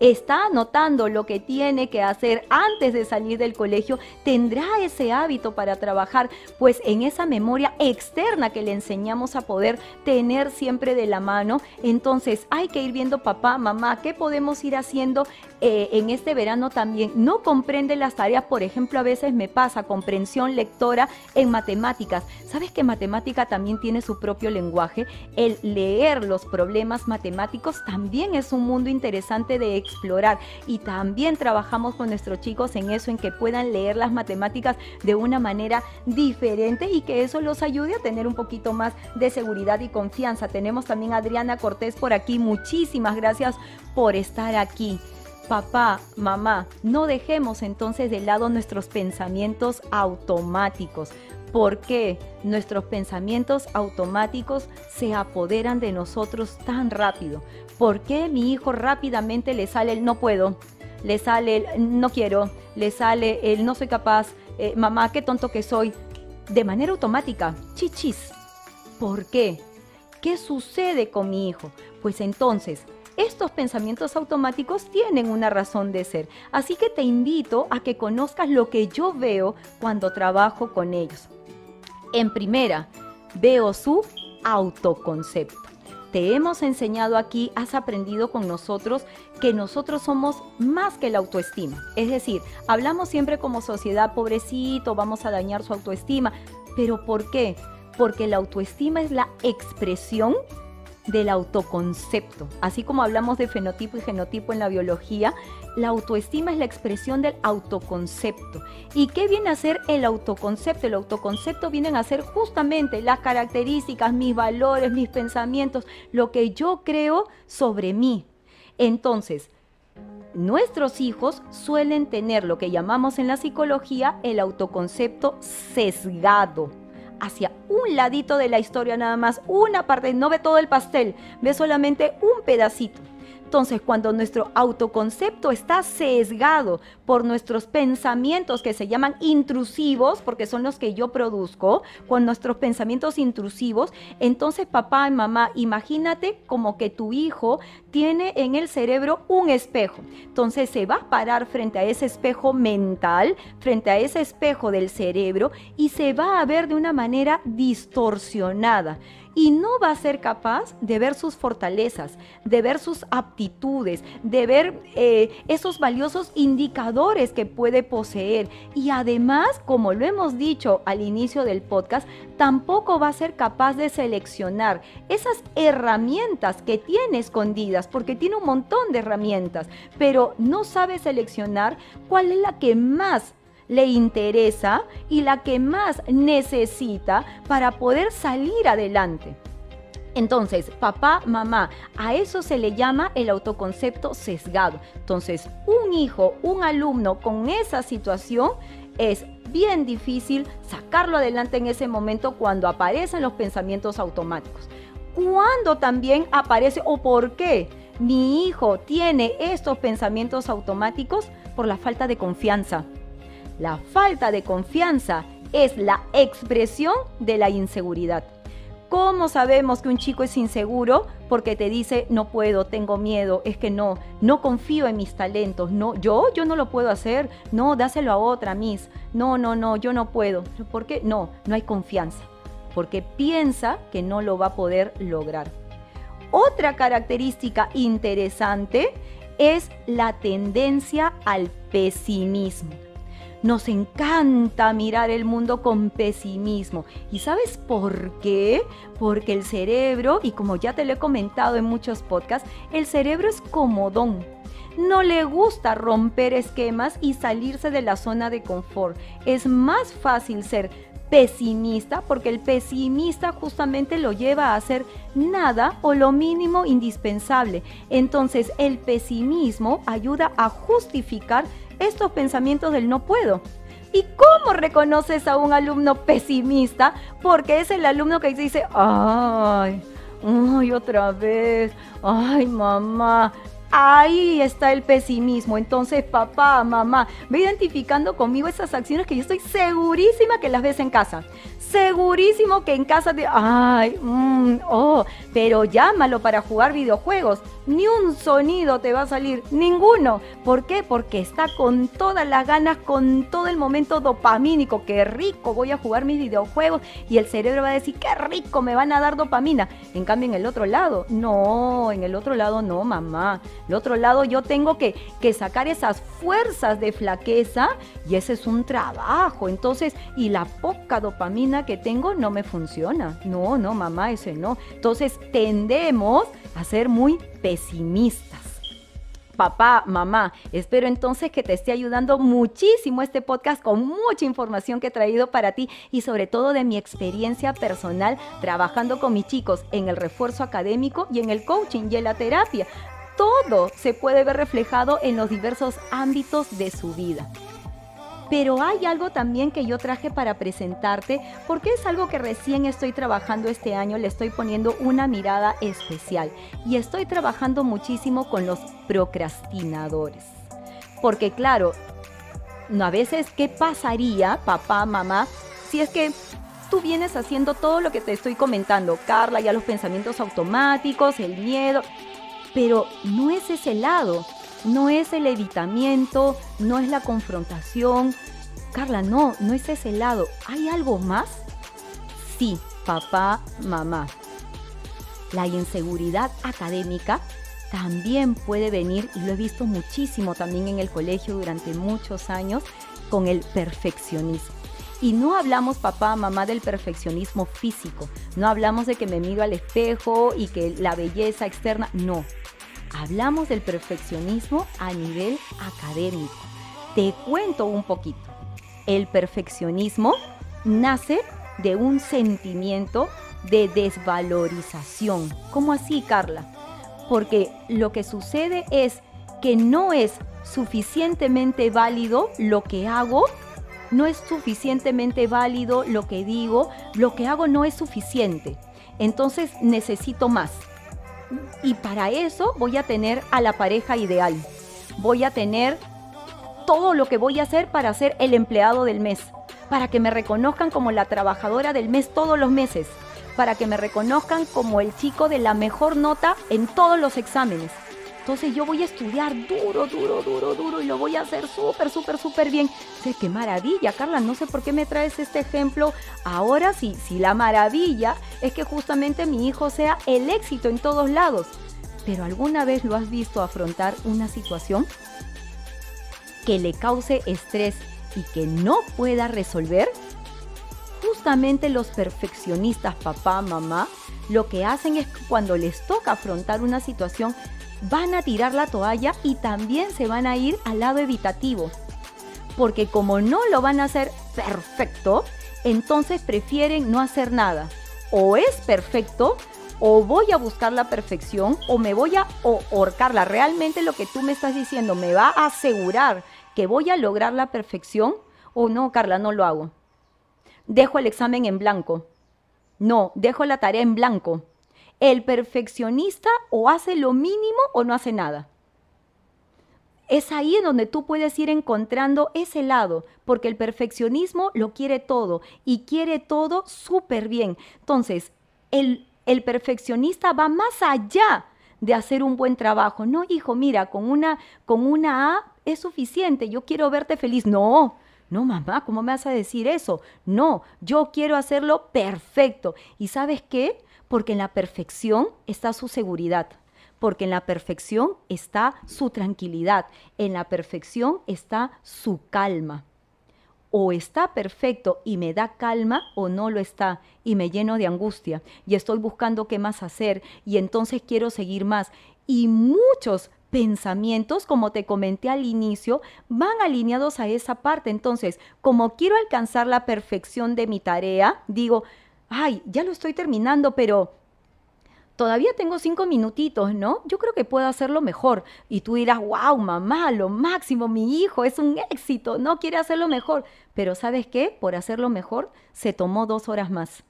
Está anotando lo que tiene que hacer antes de salir del colegio, tendrá ese hábito para trabajar, pues en esa memoria externa que le enseñamos a poder tener siempre de la mano. Entonces hay que ir viendo papá, mamá, qué podemos ir haciendo eh, en este verano también. No comprende las tareas, por ejemplo, a veces me pasa comprensión lectora en matemáticas. ¿Sabes que matemática también tiene su propio lenguaje? El leer los problemas matemáticos también es un mundo interesante de explorar y también trabajamos con nuestros chicos en eso, en que puedan leer las matemáticas de una manera diferente y que eso los ayude a tener un poquito más de seguridad y confianza. Tenemos también a Adriana Cortés por aquí. Muchísimas gracias por estar aquí. Papá, mamá, no dejemos entonces de lado nuestros pensamientos automáticos porque nuestros pensamientos automáticos se apoderan de nosotros tan rápido. ¿Por qué mi hijo rápidamente le sale el no puedo? Le sale el no quiero, le sale el no soy capaz, eh, mamá, qué tonto que soy. De manera automática, chichis. ¿Por qué? ¿Qué sucede con mi hijo? Pues entonces, estos pensamientos automáticos tienen una razón de ser. Así que te invito a que conozcas lo que yo veo cuando trabajo con ellos. En primera, veo su autoconcepto. Te hemos enseñado aquí, has aprendido con nosotros que nosotros somos más que la autoestima. Es decir, hablamos siempre como sociedad, pobrecito, vamos a dañar su autoestima. ¿Pero por qué? Porque la autoestima es la expresión del autoconcepto. Así como hablamos de fenotipo y genotipo en la biología, la autoestima es la expresión del autoconcepto. ¿Y qué viene a ser el autoconcepto? El autoconcepto viene a ser justamente las características, mis valores, mis pensamientos, lo que yo creo sobre mí. Entonces, nuestros hijos suelen tener lo que llamamos en la psicología el autoconcepto sesgado hacia un ladito de la historia nada más, una parte, no ve todo el pastel, ve solamente un pedacito. Entonces, cuando nuestro autoconcepto está sesgado por nuestros pensamientos que se llaman intrusivos, porque son los que yo produzco, con nuestros pensamientos intrusivos, entonces papá y mamá, imagínate como que tu hijo tiene en el cerebro un espejo. Entonces se va a parar frente a ese espejo mental, frente a ese espejo del cerebro y se va a ver de una manera distorsionada y no va a ser capaz de ver sus fortalezas, de ver sus aptitudes, de ver eh, esos valiosos indicadores que puede poseer. Y además, como lo hemos dicho al inicio del podcast, tampoco va a ser capaz de seleccionar esas herramientas que tiene escondidas, porque tiene un montón de herramientas, pero no sabe seleccionar cuál es la que más le interesa y la que más necesita para poder salir adelante. Entonces, papá, mamá, a eso se le llama el autoconcepto sesgado. Entonces, un hijo, un alumno con esa situación es bien difícil sacarlo adelante en ese momento cuando aparecen los pensamientos automáticos. Cuando también aparece o por qué mi hijo tiene estos pensamientos automáticos por la falta de confianza la falta de confianza es la expresión de la inseguridad. ¿Cómo sabemos que un chico es inseguro? Porque te dice, no puedo, tengo miedo, es que no, no confío en mis talentos, no, yo, yo no lo puedo hacer, no, dáselo a otra, Miss, no, no, no, yo no puedo. ¿Por qué? No, no hay confianza, porque piensa que no lo va a poder lograr. Otra característica interesante es la tendencia al pesimismo. Nos encanta mirar el mundo con pesimismo. ¿Y sabes por qué? Porque el cerebro, y como ya te lo he comentado en muchos podcasts, el cerebro es comodón. No le gusta romper esquemas y salirse de la zona de confort. Es más fácil ser pesimista porque el pesimista justamente lo lleva a hacer nada o lo mínimo indispensable. Entonces el pesimismo ayuda a justificar estos pensamientos del no puedo. ¿Y cómo reconoces a un alumno pesimista? Porque es el alumno que dice, ay, ay, otra vez, ay, mamá, Ahí está el pesimismo. Entonces, papá, mamá, ve identificando conmigo esas acciones que yo estoy segurísima que las ves en casa segurísimo que en casa de, ay, mm, oh, pero llámalo para jugar videojuegos. Ni un sonido te va a salir, ninguno. ¿Por qué? Porque está con todas las ganas, con todo el momento dopamínico. Qué rico, voy a jugar mis videojuegos y el cerebro va a decir, qué rico, me van a dar dopamina. En cambio, en el otro lado, no, en el otro lado no, mamá. El otro lado yo tengo que, que sacar esas fuerzas de flaqueza y ese es un trabajo. Entonces, y la poca dopamina que tengo no me funciona. No, no, mamá, ese no. Entonces tendemos a ser muy pesimistas papá, mamá. Espero entonces que te esté ayudando muchísimo este podcast con mucha información que he traído para ti y sobre todo de mi experiencia personal trabajando con mis chicos en el refuerzo académico y en el coaching y en la terapia. Todo se puede ver reflejado en los diversos ámbitos de su vida. Pero hay algo también que yo traje para presentarte porque es algo que recién estoy trabajando este año, le estoy poniendo una mirada especial. Y estoy trabajando muchísimo con los procrastinadores. Porque claro, a veces, ¿qué pasaría, papá, mamá, si es que tú vienes haciendo todo lo que te estoy comentando, Carla, ya los pensamientos automáticos, el miedo, pero no es ese lado no es el evitamiento, no es la confrontación. Carla, no, no es ese lado. ¿Hay algo más? Sí, papá, mamá. La inseguridad académica también puede venir, y lo he visto muchísimo también en el colegio durante muchos años, con el perfeccionismo. Y no hablamos, papá, mamá, del perfeccionismo físico. No hablamos de que me miro al espejo y que la belleza externa. No hablamos del perfeccionismo a nivel académico. Te cuento un poquito. El perfeccionismo nace de un sentimiento de desvalorización. ¿Cómo así, Carla? Porque lo que sucede es que no es suficientemente válido lo que hago, no es suficientemente válido lo que digo, lo que hago no es suficiente. Entonces necesito más. Y para eso voy a tener a la pareja ideal. Voy a tener todo lo que voy a hacer para ser el empleado del mes. Para que me reconozcan como la trabajadora del mes todos los meses. Para que me reconozcan como el chico de la mejor nota en todos los exámenes. Entonces yo voy a estudiar duro, duro, duro, duro y lo voy a hacer súper, súper, súper bien. Sé qué maravilla, Carla, no sé por qué me traes este ejemplo ahora, si, si la maravilla es que justamente mi hijo sea el éxito en todos lados. Pero ¿alguna vez lo has visto afrontar una situación que le cause estrés y que no pueda resolver? Justamente los perfeccionistas, papá, mamá, lo que hacen es cuando les toca afrontar una situación van a tirar la toalla y también se van a ir al lado evitativo. Porque como no lo van a hacer perfecto, entonces prefieren no hacer nada. O es perfecto, o voy a buscar la perfección, o me voy a ahorcarla. Realmente lo que tú me estás diciendo me va a asegurar que voy a lograr la perfección, o no, Carla, no lo hago. Dejo el examen en blanco. No, dejo la tarea en blanco el perfeccionista o hace lo mínimo o no hace nada. Es ahí en donde tú puedes ir encontrando ese lado, porque el perfeccionismo lo quiere todo y quiere todo súper bien. Entonces, el, el perfeccionista va más allá de hacer un buen trabajo. No, hijo, mira, con una, con una A es suficiente, yo quiero verte feliz. No, no, mamá, ¿cómo me vas a decir eso? No, yo quiero hacerlo perfecto. ¿Y sabes qué? Porque en la perfección está su seguridad, porque en la perfección está su tranquilidad, en la perfección está su calma. O está perfecto y me da calma o no lo está y me lleno de angustia y estoy buscando qué más hacer y entonces quiero seguir más. Y muchos pensamientos, como te comenté al inicio, van alineados a esa parte. Entonces, como quiero alcanzar la perfección de mi tarea, digo, ay, ya lo estoy terminando, pero todavía tengo cinco minutitos, ¿no? Yo creo que puedo hacerlo mejor. Y tú dirás, wow, mamá, lo máximo, mi hijo es un éxito, no quiere hacerlo mejor. Pero ¿sabes qué? Por hacerlo mejor se tomó dos horas más.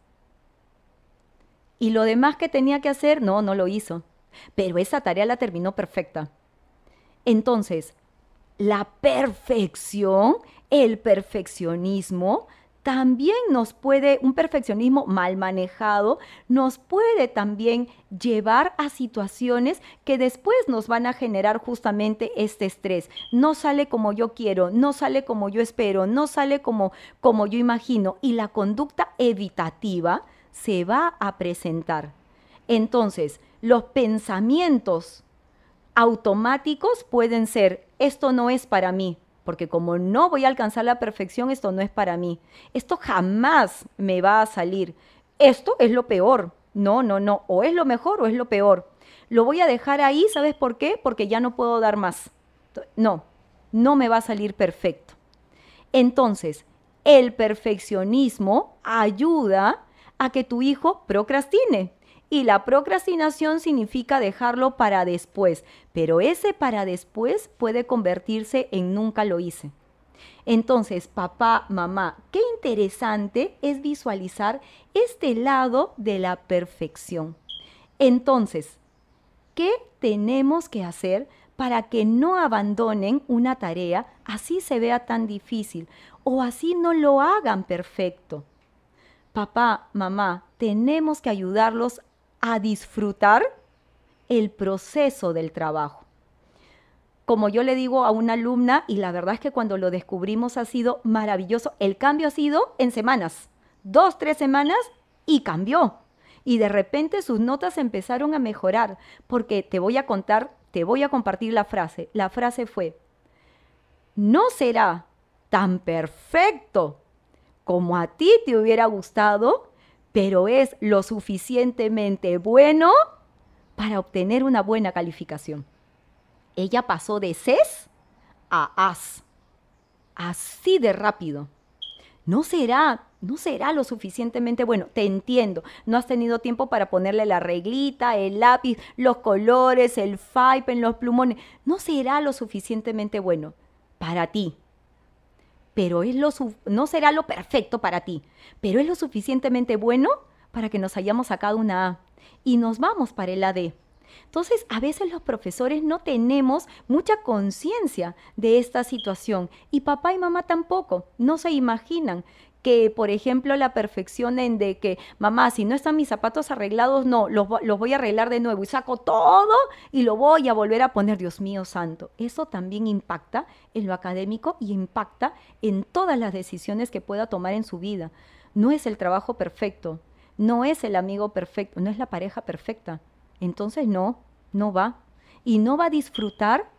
Y lo demás que tenía que hacer, no, no lo hizo pero esa tarea la terminó perfecta. Entonces, la perfección, el perfeccionismo, también nos puede, un perfeccionismo mal manejado, nos puede también llevar a situaciones que después nos van a generar justamente este estrés. No sale como yo quiero, no sale como yo espero, no sale como, como yo imagino y la conducta evitativa se va a presentar. Entonces, los pensamientos automáticos pueden ser, esto no es para mí, porque como no voy a alcanzar la perfección, esto no es para mí. Esto jamás me va a salir. Esto es lo peor. No, no, no. O es lo mejor o es lo peor. Lo voy a dejar ahí, ¿sabes por qué? Porque ya no puedo dar más. No, no me va a salir perfecto. Entonces, el perfeccionismo ayuda a que tu hijo procrastine. Y la procrastinación significa dejarlo para después, pero ese para después puede convertirse en nunca lo hice. Entonces, papá, mamá, qué interesante es visualizar este lado de la perfección. Entonces, ¿qué tenemos que hacer para que no abandonen una tarea así se vea tan difícil o así no lo hagan perfecto? Papá, mamá, tenemos que ayudarlos a disfrutar el proceso del trabajo. Como yo le digo a una alumna, y la verdad es que cuando lo descubrimos ha sido maravilloso, el cambio ha sido en semanas, dos, tres semanas y cambió. Y de repente sus notas empezaron a mejorar, porque te voy a contar, te voy a compartir la frase. La frase fue, no será tan perfecto como a ti te hubiera gustado, pero es lo suficientemente bueno para obtener una buena calificación. Ella pasó de CES a AS, así de rápido. No será, no será lo suficientemente bueno. Te entiendo. No has tenido tiempo para ponerle la reglita, el lápiz, los colores, el fipe en los plumones. No será lo suficientemente bueno para ti pero es lo no será lo perfecto para ti, pero es lo suficientemente bueno para que nos hayamos sacado una A y nos vamos para el AD. Entonces, a veces los profesores no tenemos mucha conciencia de esta situación y papá y mamá tampoco, no se imaginan que, por ejemplo, la perfección en de que, mamá, si no están mis zapatos arreglados, no, los, los, voy a arreglar de nuevo y saco todo y lo voy a volver a poner, Dios mío santo. Eso también impacta en lo académico y impacta en todas las decisiones que pueda tomar en su vida. No es el trabajo perfecto, no es el amigo perfecto, no es la pareja perfecta. Entonces no, no va. Y no va a disfrutar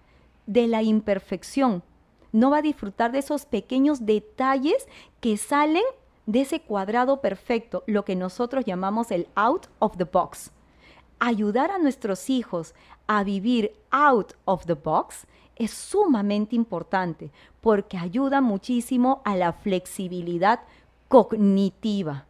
de la imperfección, no va a disfrutar de esos pequeños detalles que salen de ese cuadrado perfecto, lo que nosotros llamamos el out of the box. Ayudar a nuestros hijos a vivir out of the box es sumamente importante porque ayuda muchísimo a la flexibilidad cognitiva.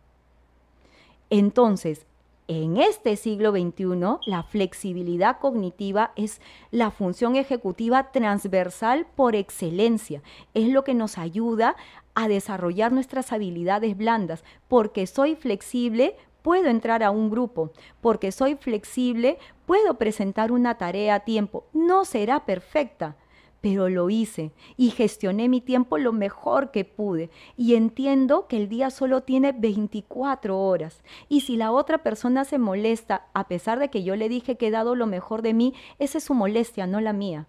Entonces, en este siglo XXI, la flexibilidad cognitiva es la función ejecutiva transversal por excelencia. Es lo que nos ayuda a desarrollar nuestras habilidades blandas. Porque soy flexible, puedo entrar a un grupo. Porque soy flexible, puedo presentar una tarea a tiempo. No será perfecta, pero lo hice y gestioné mi tiempo lo mejor que pude. Y entiendo que el día solo tiene 24 horas. Y si la otra persona se molesta, a pesar de que yo le dije que he dado lo mejor de mí, esa es su molestia, no la mía.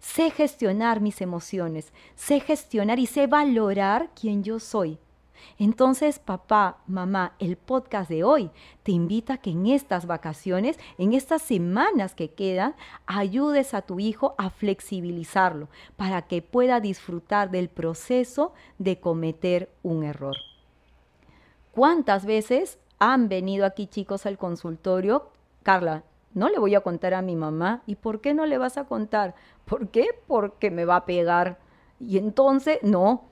Sé gestionar mis emociones, sé gestionar y sé valorar quién yo soy. Entonces, papá, mamá, el podcast de hoy te invita a que en estas vacaciones, en estas semanas que quedan, ayudes a tu hijo a flexibilizarlo para que pueda disfrutar del proceso de cometer un error. ¿Cuántas veces han venido aquí chicos al consultorio? Carla, no le voy a contar a mi mamá. ¿Y por qué no le vas a contar? ¿Por qué? Porque me va a pegar. Y entonces, no,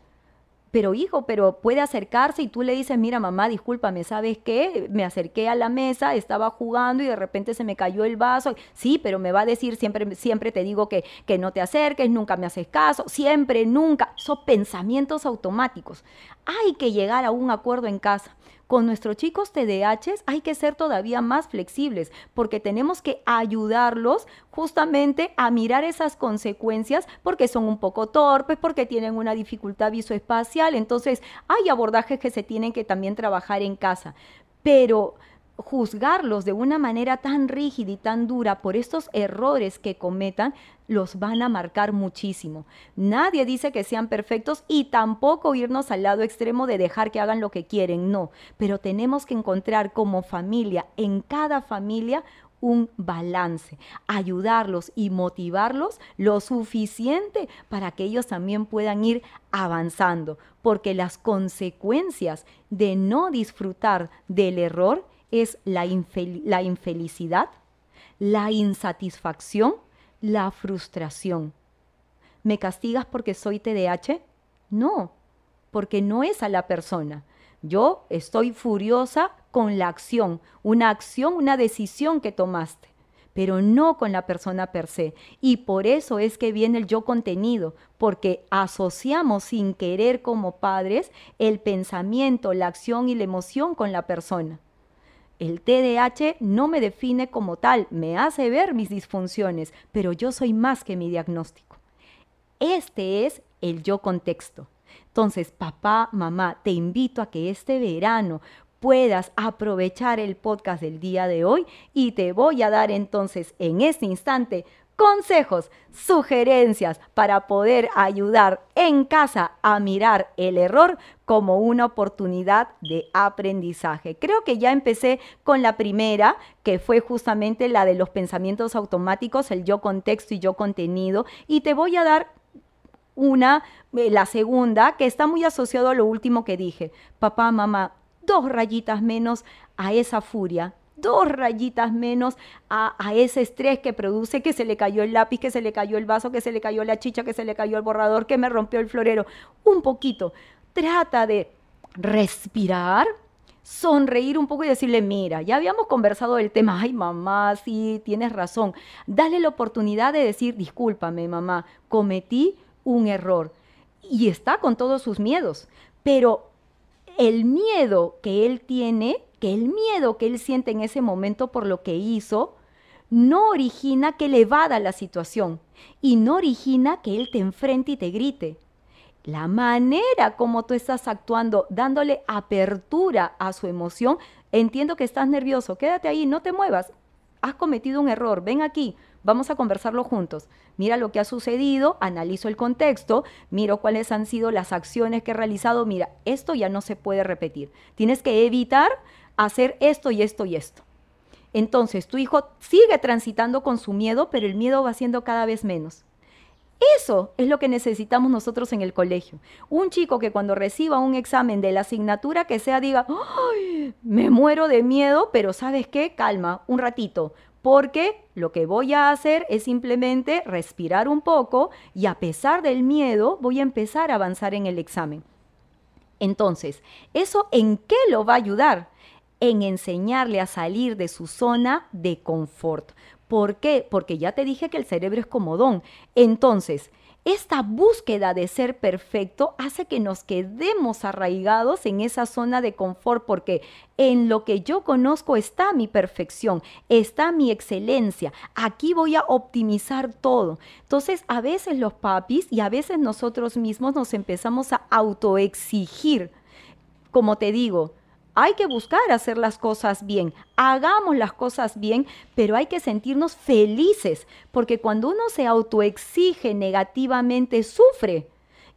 pero hijo, pero puede acercarse y tú le dices, mira mamá, discúlpame, ¿sabes qué? Me acerqué a la mesa, estaba jugando y de repente se me cayó el vaso. Sí, pero me va a decir, siempre, siempre te digo que, que no te acerques, nunca me haces caso, siempre, nunca. Son pensamientos automáticos. Hay que llegar a un acuerdo en casa. Con nuestros chicos TDAH hay que ser todavía más flexibles porque tenemos que ayudarlos justamente a mirar esas consecuencias porque son un poco torpes, porque tienen una dificultad visoespacial. Entonces hay abordajes que se tienen que también trabajar en casa. Pero juzgarlos de una manera tan rígida y tan dura por estos errores que cometan, los van a marcar muchísimo. Nadie dice que sean perfectos y tampoco irnos al lado extremo de dejar que hagan lo que quieren, no, pero tenemos que encontrar como familia, en cada familia, un balance, ayudarlos y motivarlos lo suficiente para que ellos también puedan ir avanzando, porque las consecuencias de no disfrutar del error es la, la infelicidad, la insatisfacción, la frustración. ¿Me castigas porque soy TDAH? No, porque no es a la persona. Yo estoy furiosa con la acción, una acción, una decisión que tomaste, pero no con la persona per se. Y por eso es que viene el yo contenido, porque asociamos sin querer como padres el pensamiento, la acción y la emoción con la persona. El TDAH no me define como tal, me hace ver mis disfunciones, pero yo soy más que mi diagnóstico. Este es el yo contexto. Entonces, papá, mamá, te invito a que este verano puedas aprovechar el podcast del día de hoy y te voy a dar entonces en este instante consejos, sugerencias para poder ayudar en casa a mirar el error como una oportunidad de aprendizaje. Creo que ya empecé con la primera, que fue justamente la de los pensamientos automáticos, el yo contexto y yo contenido, y te voy a dar una, eh, la segunda, que está muy asociado a lo último que dije. Papá, mamá, dos rayitas menos a esa furia, dos rayitas menos a, ese estrés que produce que se le cayó el lápiz, que se le cayó el vaso, que se le cayó la chicha, que se le cayó el borrador, que me rompió el florero. Un poquito. Trata de respirar, sonreír un poco y decirle, mira, ya habíamos conversado del tema, ay mamá, sí, tienes razón. Dale la oportunidad de decir, discúlpame mamá, cometí un error. Y está con todos sus miedos, pero el miedo que él tiene el miedo que él siente en ese momento por lo que hizo no origina que le evada la situación y no origina que él te enfrente y te grite. La manera como tú estás actuando, dándole apertura a su emoción, entiendo que estás nervioso, quédate ahí, no te muevas, has cometido un error, ven aquí, vamos a conversarlo juntos. Mira lo que ha sucedido, analizo el contexto, miro cuáles han sido las acciones que he realizado, mira, esto ya no se puede repetir. Tienes que evitar hacer esto y esto y esto. Entonces, tu hijo sigue transitando con su miedo, pero el miedo va siendo cada vez menos. Eso es lo que necesitamos nosotros en el colegio. Un chico que cuando reciba un examen de la asignatura que sea diga, ¡ay! Me muero de miedo, pero ¿sabes qué? Calma, un ratito, porque lo que voy a hacer es simplemente respirar un poco y a pesar del miedo voy a empezar a avanzar en el examen. Entonces, ¿eso en qué lo va a ayudar? En enseñarle a salir de su zona de confort. ¿Por qué? Porque ya te dije que el cerebro es comodón. Entonces, esta búsqueda de ser perfecto hace que nos quedemos arraigados en esa zona de confort porque en lo que yo conozco está mi perfección, está mi excelencia. Aquí voy a optimizar todo. Entonces, a veces los papis y a veces nosotros mismos nos empezamos a autoexigir. Como te digo, hay que buscar hacer las cosas bien, hagamos las cosas bien, pero hay que sentirnos felices, porque cuando uno se autoexige negativamente, sufre.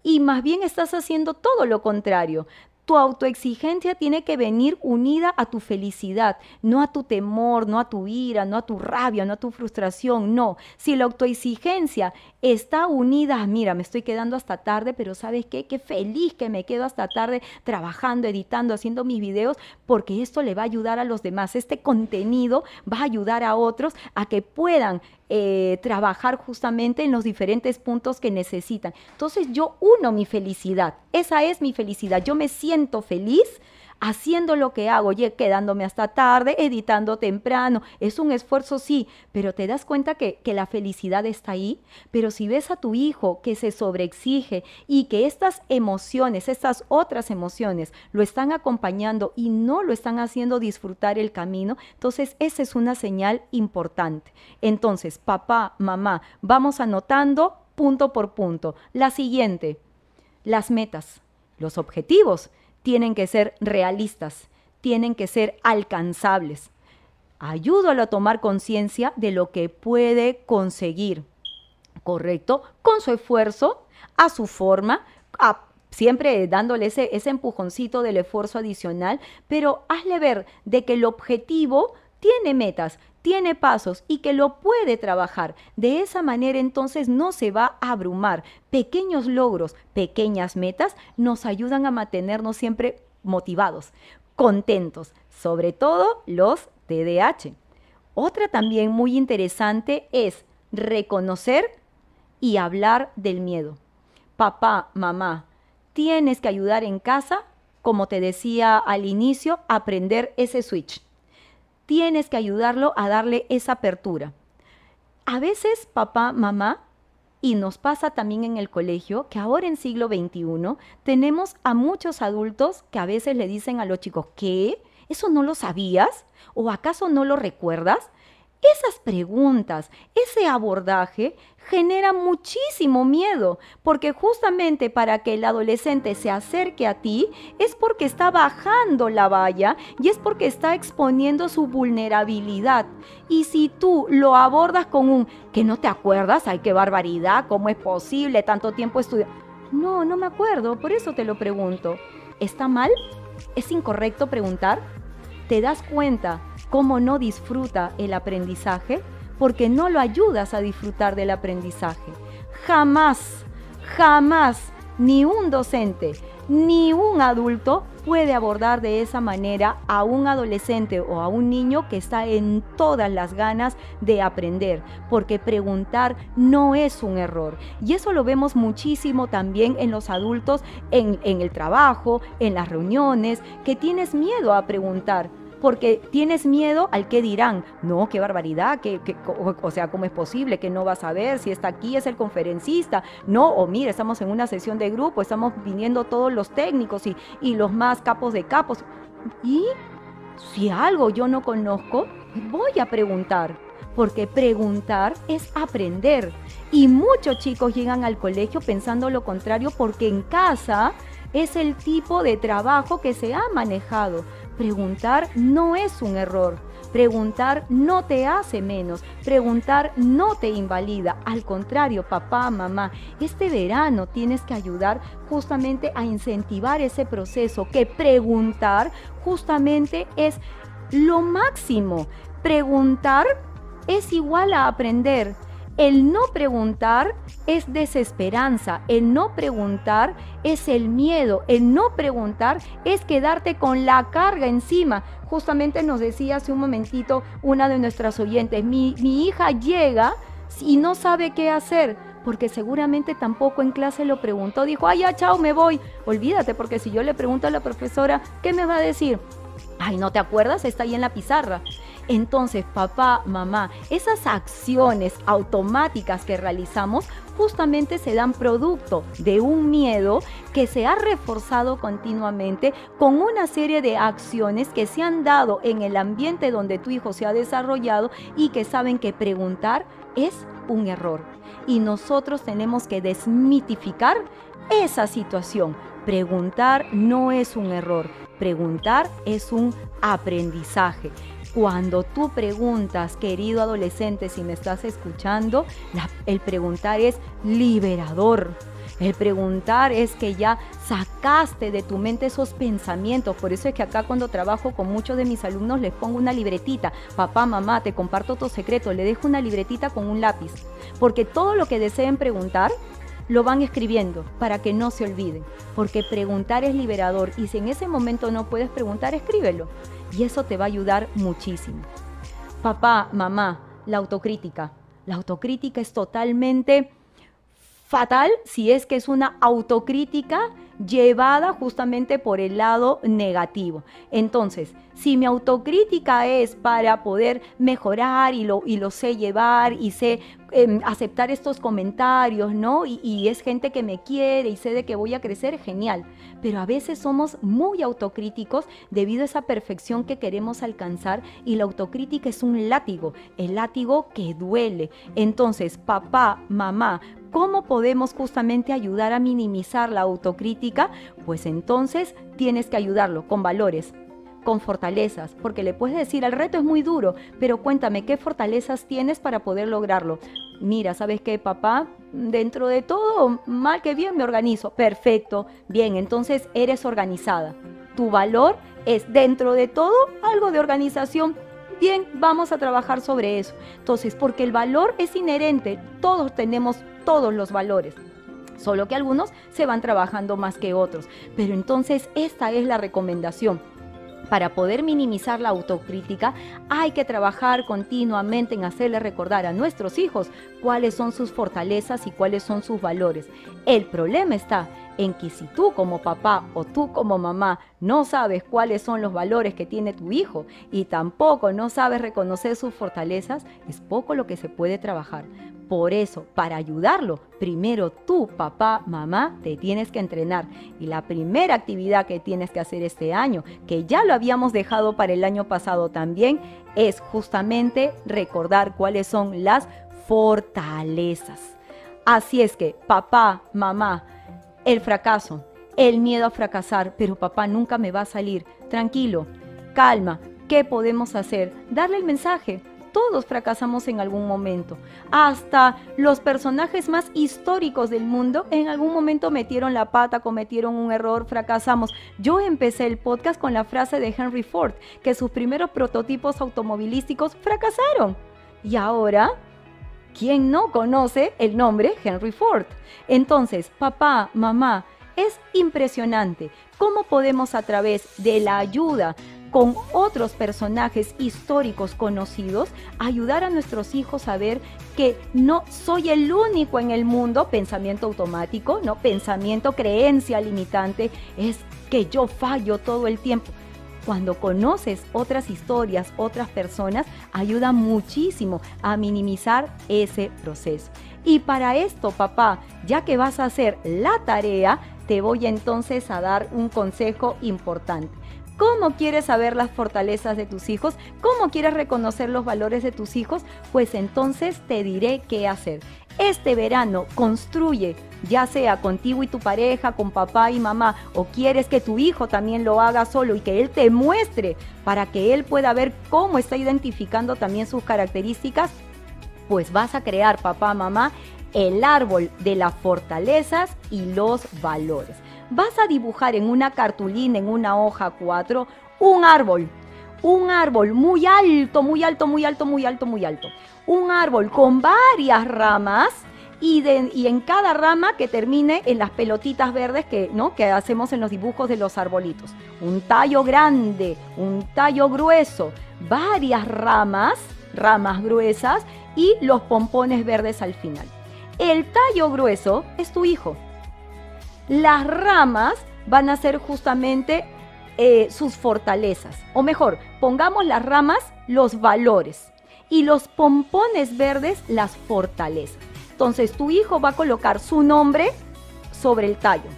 Y más bien estás haciendo todo lo contrario. Tu autoexigencia tiene que venir unida a tu felicidad, no a tu temor, no a tu ira, no a tu rabia, no a tu frustración, no. Si la autoexigencia está unida, mira, me estoy quedando hasta tarde, pero ¿sabes qué? Qué feliz que me quedo hasta tarde trabajando, editando, haciendo mis videos, porque esto le va a ayudar a los demás. Este contenido va a ayudar a otros a que puedan eh, trabajar justamente en los diferentes puntos que necesitan. Entonces yo uno mi felicidad, esa es mi felicidad, yo me siento feliz haciendo lo que hago, oye, quedándome hasta tarde, editando temprano. Es un esfuerzo, sí, pero te das cuenta que, que la felicidad está ahí. Pero si ves a tu hijo que se sobreexige y que estas emociones, estas otras emociones, lo están acompañando y no lo están haciendo disfrutar el camino, entonces esa es una señal importante. Entonces, papá, mamá, vamos anotando punto por punto. La siguiente, las metas, los objetivos tienen que ser realistas, tienen que ser alcanzables. Ayúdalo a tomar conciencia de lo que puede conseguir, ¿correcto? Con su esfuerzo, a su forma, siempre dándole ese, ese empujoncito del esfuerzo adicional, pero hazle ver de que el objetivo tiene metas, tiene pasos y que lo puede trabajar. De esa manera entonces no se va a abrumar. Pequeños logros, pequeñas metas nos ayudan a mantenernos siempre motivados, contentos, sobre todo los TDAH. Otra también muy interesante es reconocer y hablar del miedo. Papá, mamá, tienes que ayudar en casa, como te decía al inicio, aprender ese switch tienes que ayudarlo a darle esa apertura. A veces papá, mamá, y nos pasa también en el colegio que ahora en siglo XXI tenemos a muchos adultos que a veces le dicen a los chicos, ¿qué? ¿Eso no lo sabías? ¿O acaso no lo recuerdas? Esas preguntas, ese abordaje genera muchísimo miedo, porque justamente para que el adolescente se acerque a ti es porque está bajando la valla y es porque está exponiendo su vulnerabilidad. Y si tú lo abordas con un que no te acuerdas, ay, qué barbaridad, ¿cómo es posible tanto tiempo estudiar? No, no me acuerdo, por eso te lo pregunto. ¿Está mal? ¿Es incorrecto preguntar? ¿Te das cuenta cómo no disfruta el aprendizaje porque no lo ayudas a disfrutar del aprendizaje. Jamás, jamás, ni un docente, ni un adulto puede abordar de esa manera a un adolescente o a un niño que está en todas las ganas de aprender, porque preguntar no es un error. Y eso lo vemos muchísimo también en los adultos, en, en el trabajo, en las reuniones, que tienes miedo a preguntar porque tienes miedo al que dirán. No, qué barbaridad, que, o, sea, ¿cómo es posible que no vas a ver si está aquí, es el conferencista? No, o mira, estamos en una sesión de grupo, estamos viniendo todos los técnicos y, y los más capos de capos. Y si algo yo no conozco, voy a preguntar porque preguntar es aprender. Y muchos chicos llegan al colegio pensando lo contrario porque en casa es el tipo de trabajo que se ha manejado. Preguntar no es un error. Preguntar no te hace menos. Preguntar no te invalida. Al contrario, papá, mamá, este verano tienes que ayudar justamente a incentivar ese proceso, que preguntar justamente es lo máximo. Preguntar es igual a aprender. El no preguntar es desesperanza, el no preguntar es el miedo, el no preguntar es quedarte con la carga encima. Justamente nos decía hace un momentito una de nuestras oyentes, mi, hija llega y no sabe qué hacer porque seguramente tampoco en clase lo preguntó. Dijo, ay, ya, chao, me voy. Olvídate, porque si yo le pregunto a la profesora, ¿qué me va a decir? Ay, ¿no te acuerdas? Está ahí en la pizarra. Entonces, papá, mamá, esas acciones automáticas que realizamos justamente se dan producto de un miedo que se ha reforzado continuamente con una serie de acciones que se han dado en el ambiente donde tu hijo se ha desarrollado y que saben que preguntar es un error. Y nosotros tenemos que desmitificar esa situación. Preguntar no es un error, preguntar es un aprendizaje. Cuando tú preguntas, querido adolescente, si me estás escuchando, el preguntar es liberador. El preguntar es que ya sacaste de tu mente esos pensamientos. Por eso es que acá cuando trabajo con muchos de mis alumnos les pongo una libretita. Papá, mamá, te comparto tu secreto. Le dejo una libretita con un lápiz. Porque todo lo que deseen preguntar, lo van escribiendo para que no se olviden. Porque preguntar es liberador. Y si en ese momento no puedes preguntar, escríbelo y eso te va a ayudar muchísimo. Papá, mamá, la autocrítica. La autocrítica es totalmente fatal si es que es una autocrítica llevada justamente por el lado negativo. Entonces, si mi autocrítica es para poder mejorar y lo, y lo sé llevar y sé em, aceptar estos comentarios, ¿no? Y, y es gente que me quiere y sé de que voy a crecer, genial. Pero a veces somos muy autocríticos debido a esa perfección que queremos alcanzar y la autocrítica es un látigo, el látigo que duele. Entonces, papá, mamá, ¿Cómo podemos justamente ayudar a minimizar la autocrítica? Pues entonces tienes que ayudarlo con valores, con fortalezas, porque le puedes decir, el reto es muy duro, pero cuéntame, ¿qué fortalezas tienes para poder lograrlo? Mira, ¿sabes qué, papá? Dentro de todo, mal que bien me organizo. Perfecto, bien, entonces eres organizada. Tu valor es dentro de todo algo de organización Bien, vamos a trabajar sobre eso. Entonces, porque el valor es inherente, todos tenemos todos los valores. Solo que algunos se van trabajando más que otros. Pero entonces esta es la recomendación. Para poder minimizar la autocrítica hay que trabajar continuamente en hacerle recordar a nuestros hijos cuáles son sus fortalezas y cuáles son sus valores. El problema está en que si tú como papá o tú como mamá no sabes cuáles son los valores que tiene tu hijo y tampoco no sabes reconocer sus fortalezas, es poco lo que se puede trabajar. Por eso, para ayudarlo, primero tú, papá, mamá, te tienes que entrenar. Y la primera actividad que tienes que hacer este año, que ya lo habíamos dejado para el año pasado también, es justamente recordar cuáles son las fortalezas. Así es que, papá, mamá, el fracaso, el miedo a fracasar, pero papá nunca me va a salir. Tranquilo, calma, ¿qué podemos hacer? Darle el mensaje. Todos fracasamos en algún momento. Hasta los personajes más históricos del mundo en algún momento metieron la pata, cometieron un error, fracasamos. Yo empecé el podcast con la frase de Henry Ford, que sus primeros prototipos automovilísticos fracasaron. Y ahora ¿Quién no conoce el nombre Henry Ford? Entonces, papá, mamá, es impresionante cómo podemos a través de la ayuda con otros personajes históricos conocidos, ayudar a nuestros hijos a ver que no soy el único en el mundo, pensamiento automático, no pensamiento, creencia limitante, es que yo fallo todo el tiempo cuando conoces otras historias, otras personas, ayuda muchísimo a minimizar ese proceso. Y para esto, papá, ya que vas a hacer la tarea, te voy entonces a dar un consejo importante. ¿Cómo quieres saber las fortalezas de tus hijos? ¿Cómo quieres reconocer los valores de tus hijos? Pues entonces te diré qué hacer. Este verano construye, ya sea contigo y tu pareja, con papá y mamá, o quieres que tu hijo también lo haga solo y que él te muestre para que él pueda ver cómo está identificando también sus características, pues vas a crear, papá, mamá, el árbol de las fortalezas y los valores. Vas a dibujar en una cartulina, en una hoja 4, un árbol. Un árbol muy alto, muy alto, muy alto, muy alto, muy alto un árbol con varias ramas y, en cada rama que termine en las pelotitas verdes que, ¿no? que hacemos en los dibujos de los arbolitos. Un tallo grande, un tallo grueso, varias ramas, ramas gruesas y los pompones verdes al final. El tallo grueso es tu hijo. Las ramas van a ser justamente eh, sus fortalezas. O mejor, pongamos las ramas los valores y los pompones verdes las fortalezas. Entonces tu hijo va a colocar su nombre sobre el tallo.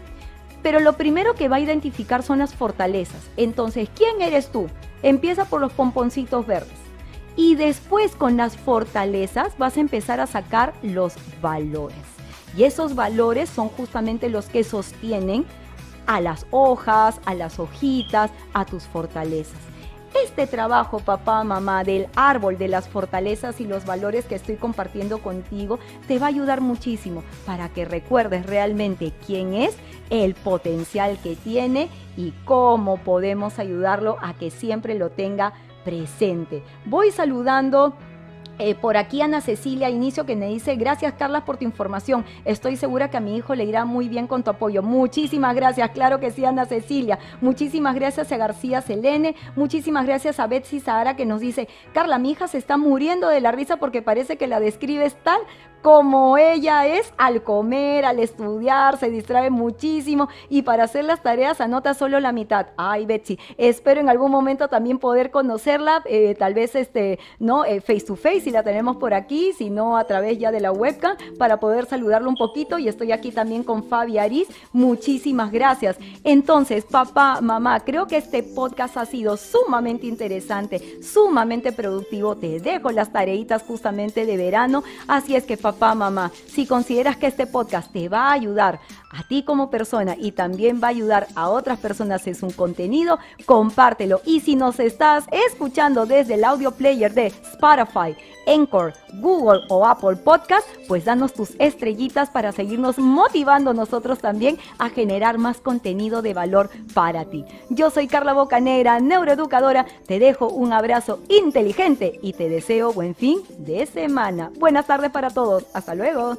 Pero lo primero que va a identificar son las fortalezas. Entonces, ¿quién eres tú? Empieza por los pomponcitos verdes. Y después con las fortalezas vas a empezar a sacar los valores. Y esos valores son justamente los que sostienen a las hojas, a las hojitas, a tus fortalezas. Este trabajo, papá, mamá, del árbol de las fortalezas y los valores que estoy compartiendo contigo, te va a ayudar muchísimo para que recuerdes realmente quién es, el potencial que tiene y cómo podemos ayudarlo a que siempre lo tenga presente. Voy saludando eh, por aquí Ana Cecilia Inicio que me dice, gracias Carla por tu información. Estoy segura que a mi hijo le irá muy bien con tu apoyo. Muchísimas gracias, claro que sí Ana Cecilia. Muchísimas gracias a García Selene. Muchísimas gracias a Betsy Sahara que nos dice, Carla, mi hija se está muriendo de la risa porque parece que la describes tal como ella es al comer, al estudiar, se distrae muchísimo y para hacer las tareas anota solo la mitad. Ay, Betsy, espero en algún momento también poder conocerla, eh, tal vez este, no, eh, face to face, la tenemos por aquí, si no a través ya de la webcam, para poder saludarlo un poquito. Y estoy aquí también con Fabi Aris. Muchísimas gracias. Entonces, papá, mamá, creo que este podcast ha sido sumamente interesante, sumamente productivo. Te dejo las tareitas justamente de verano. Así es que, papá, mamá, si consideras que este podcast te va a ayudar a ti como persona y también va a ayudar a otras personas en su contenido, compártelo. Y si nos estás escuchando desde el audio player de Spotify, Anchor, Google o Apple Podcast, pues danos tus estrellitas para seguirnos motivando nosotros también a generar más contenido de valor para ti. Yo soy Carla Bocanegra, neuroeducadora, te dejo un abrazo inteligente y te deseo buen fin de semana. Buenas tardes para todos, hasta luego.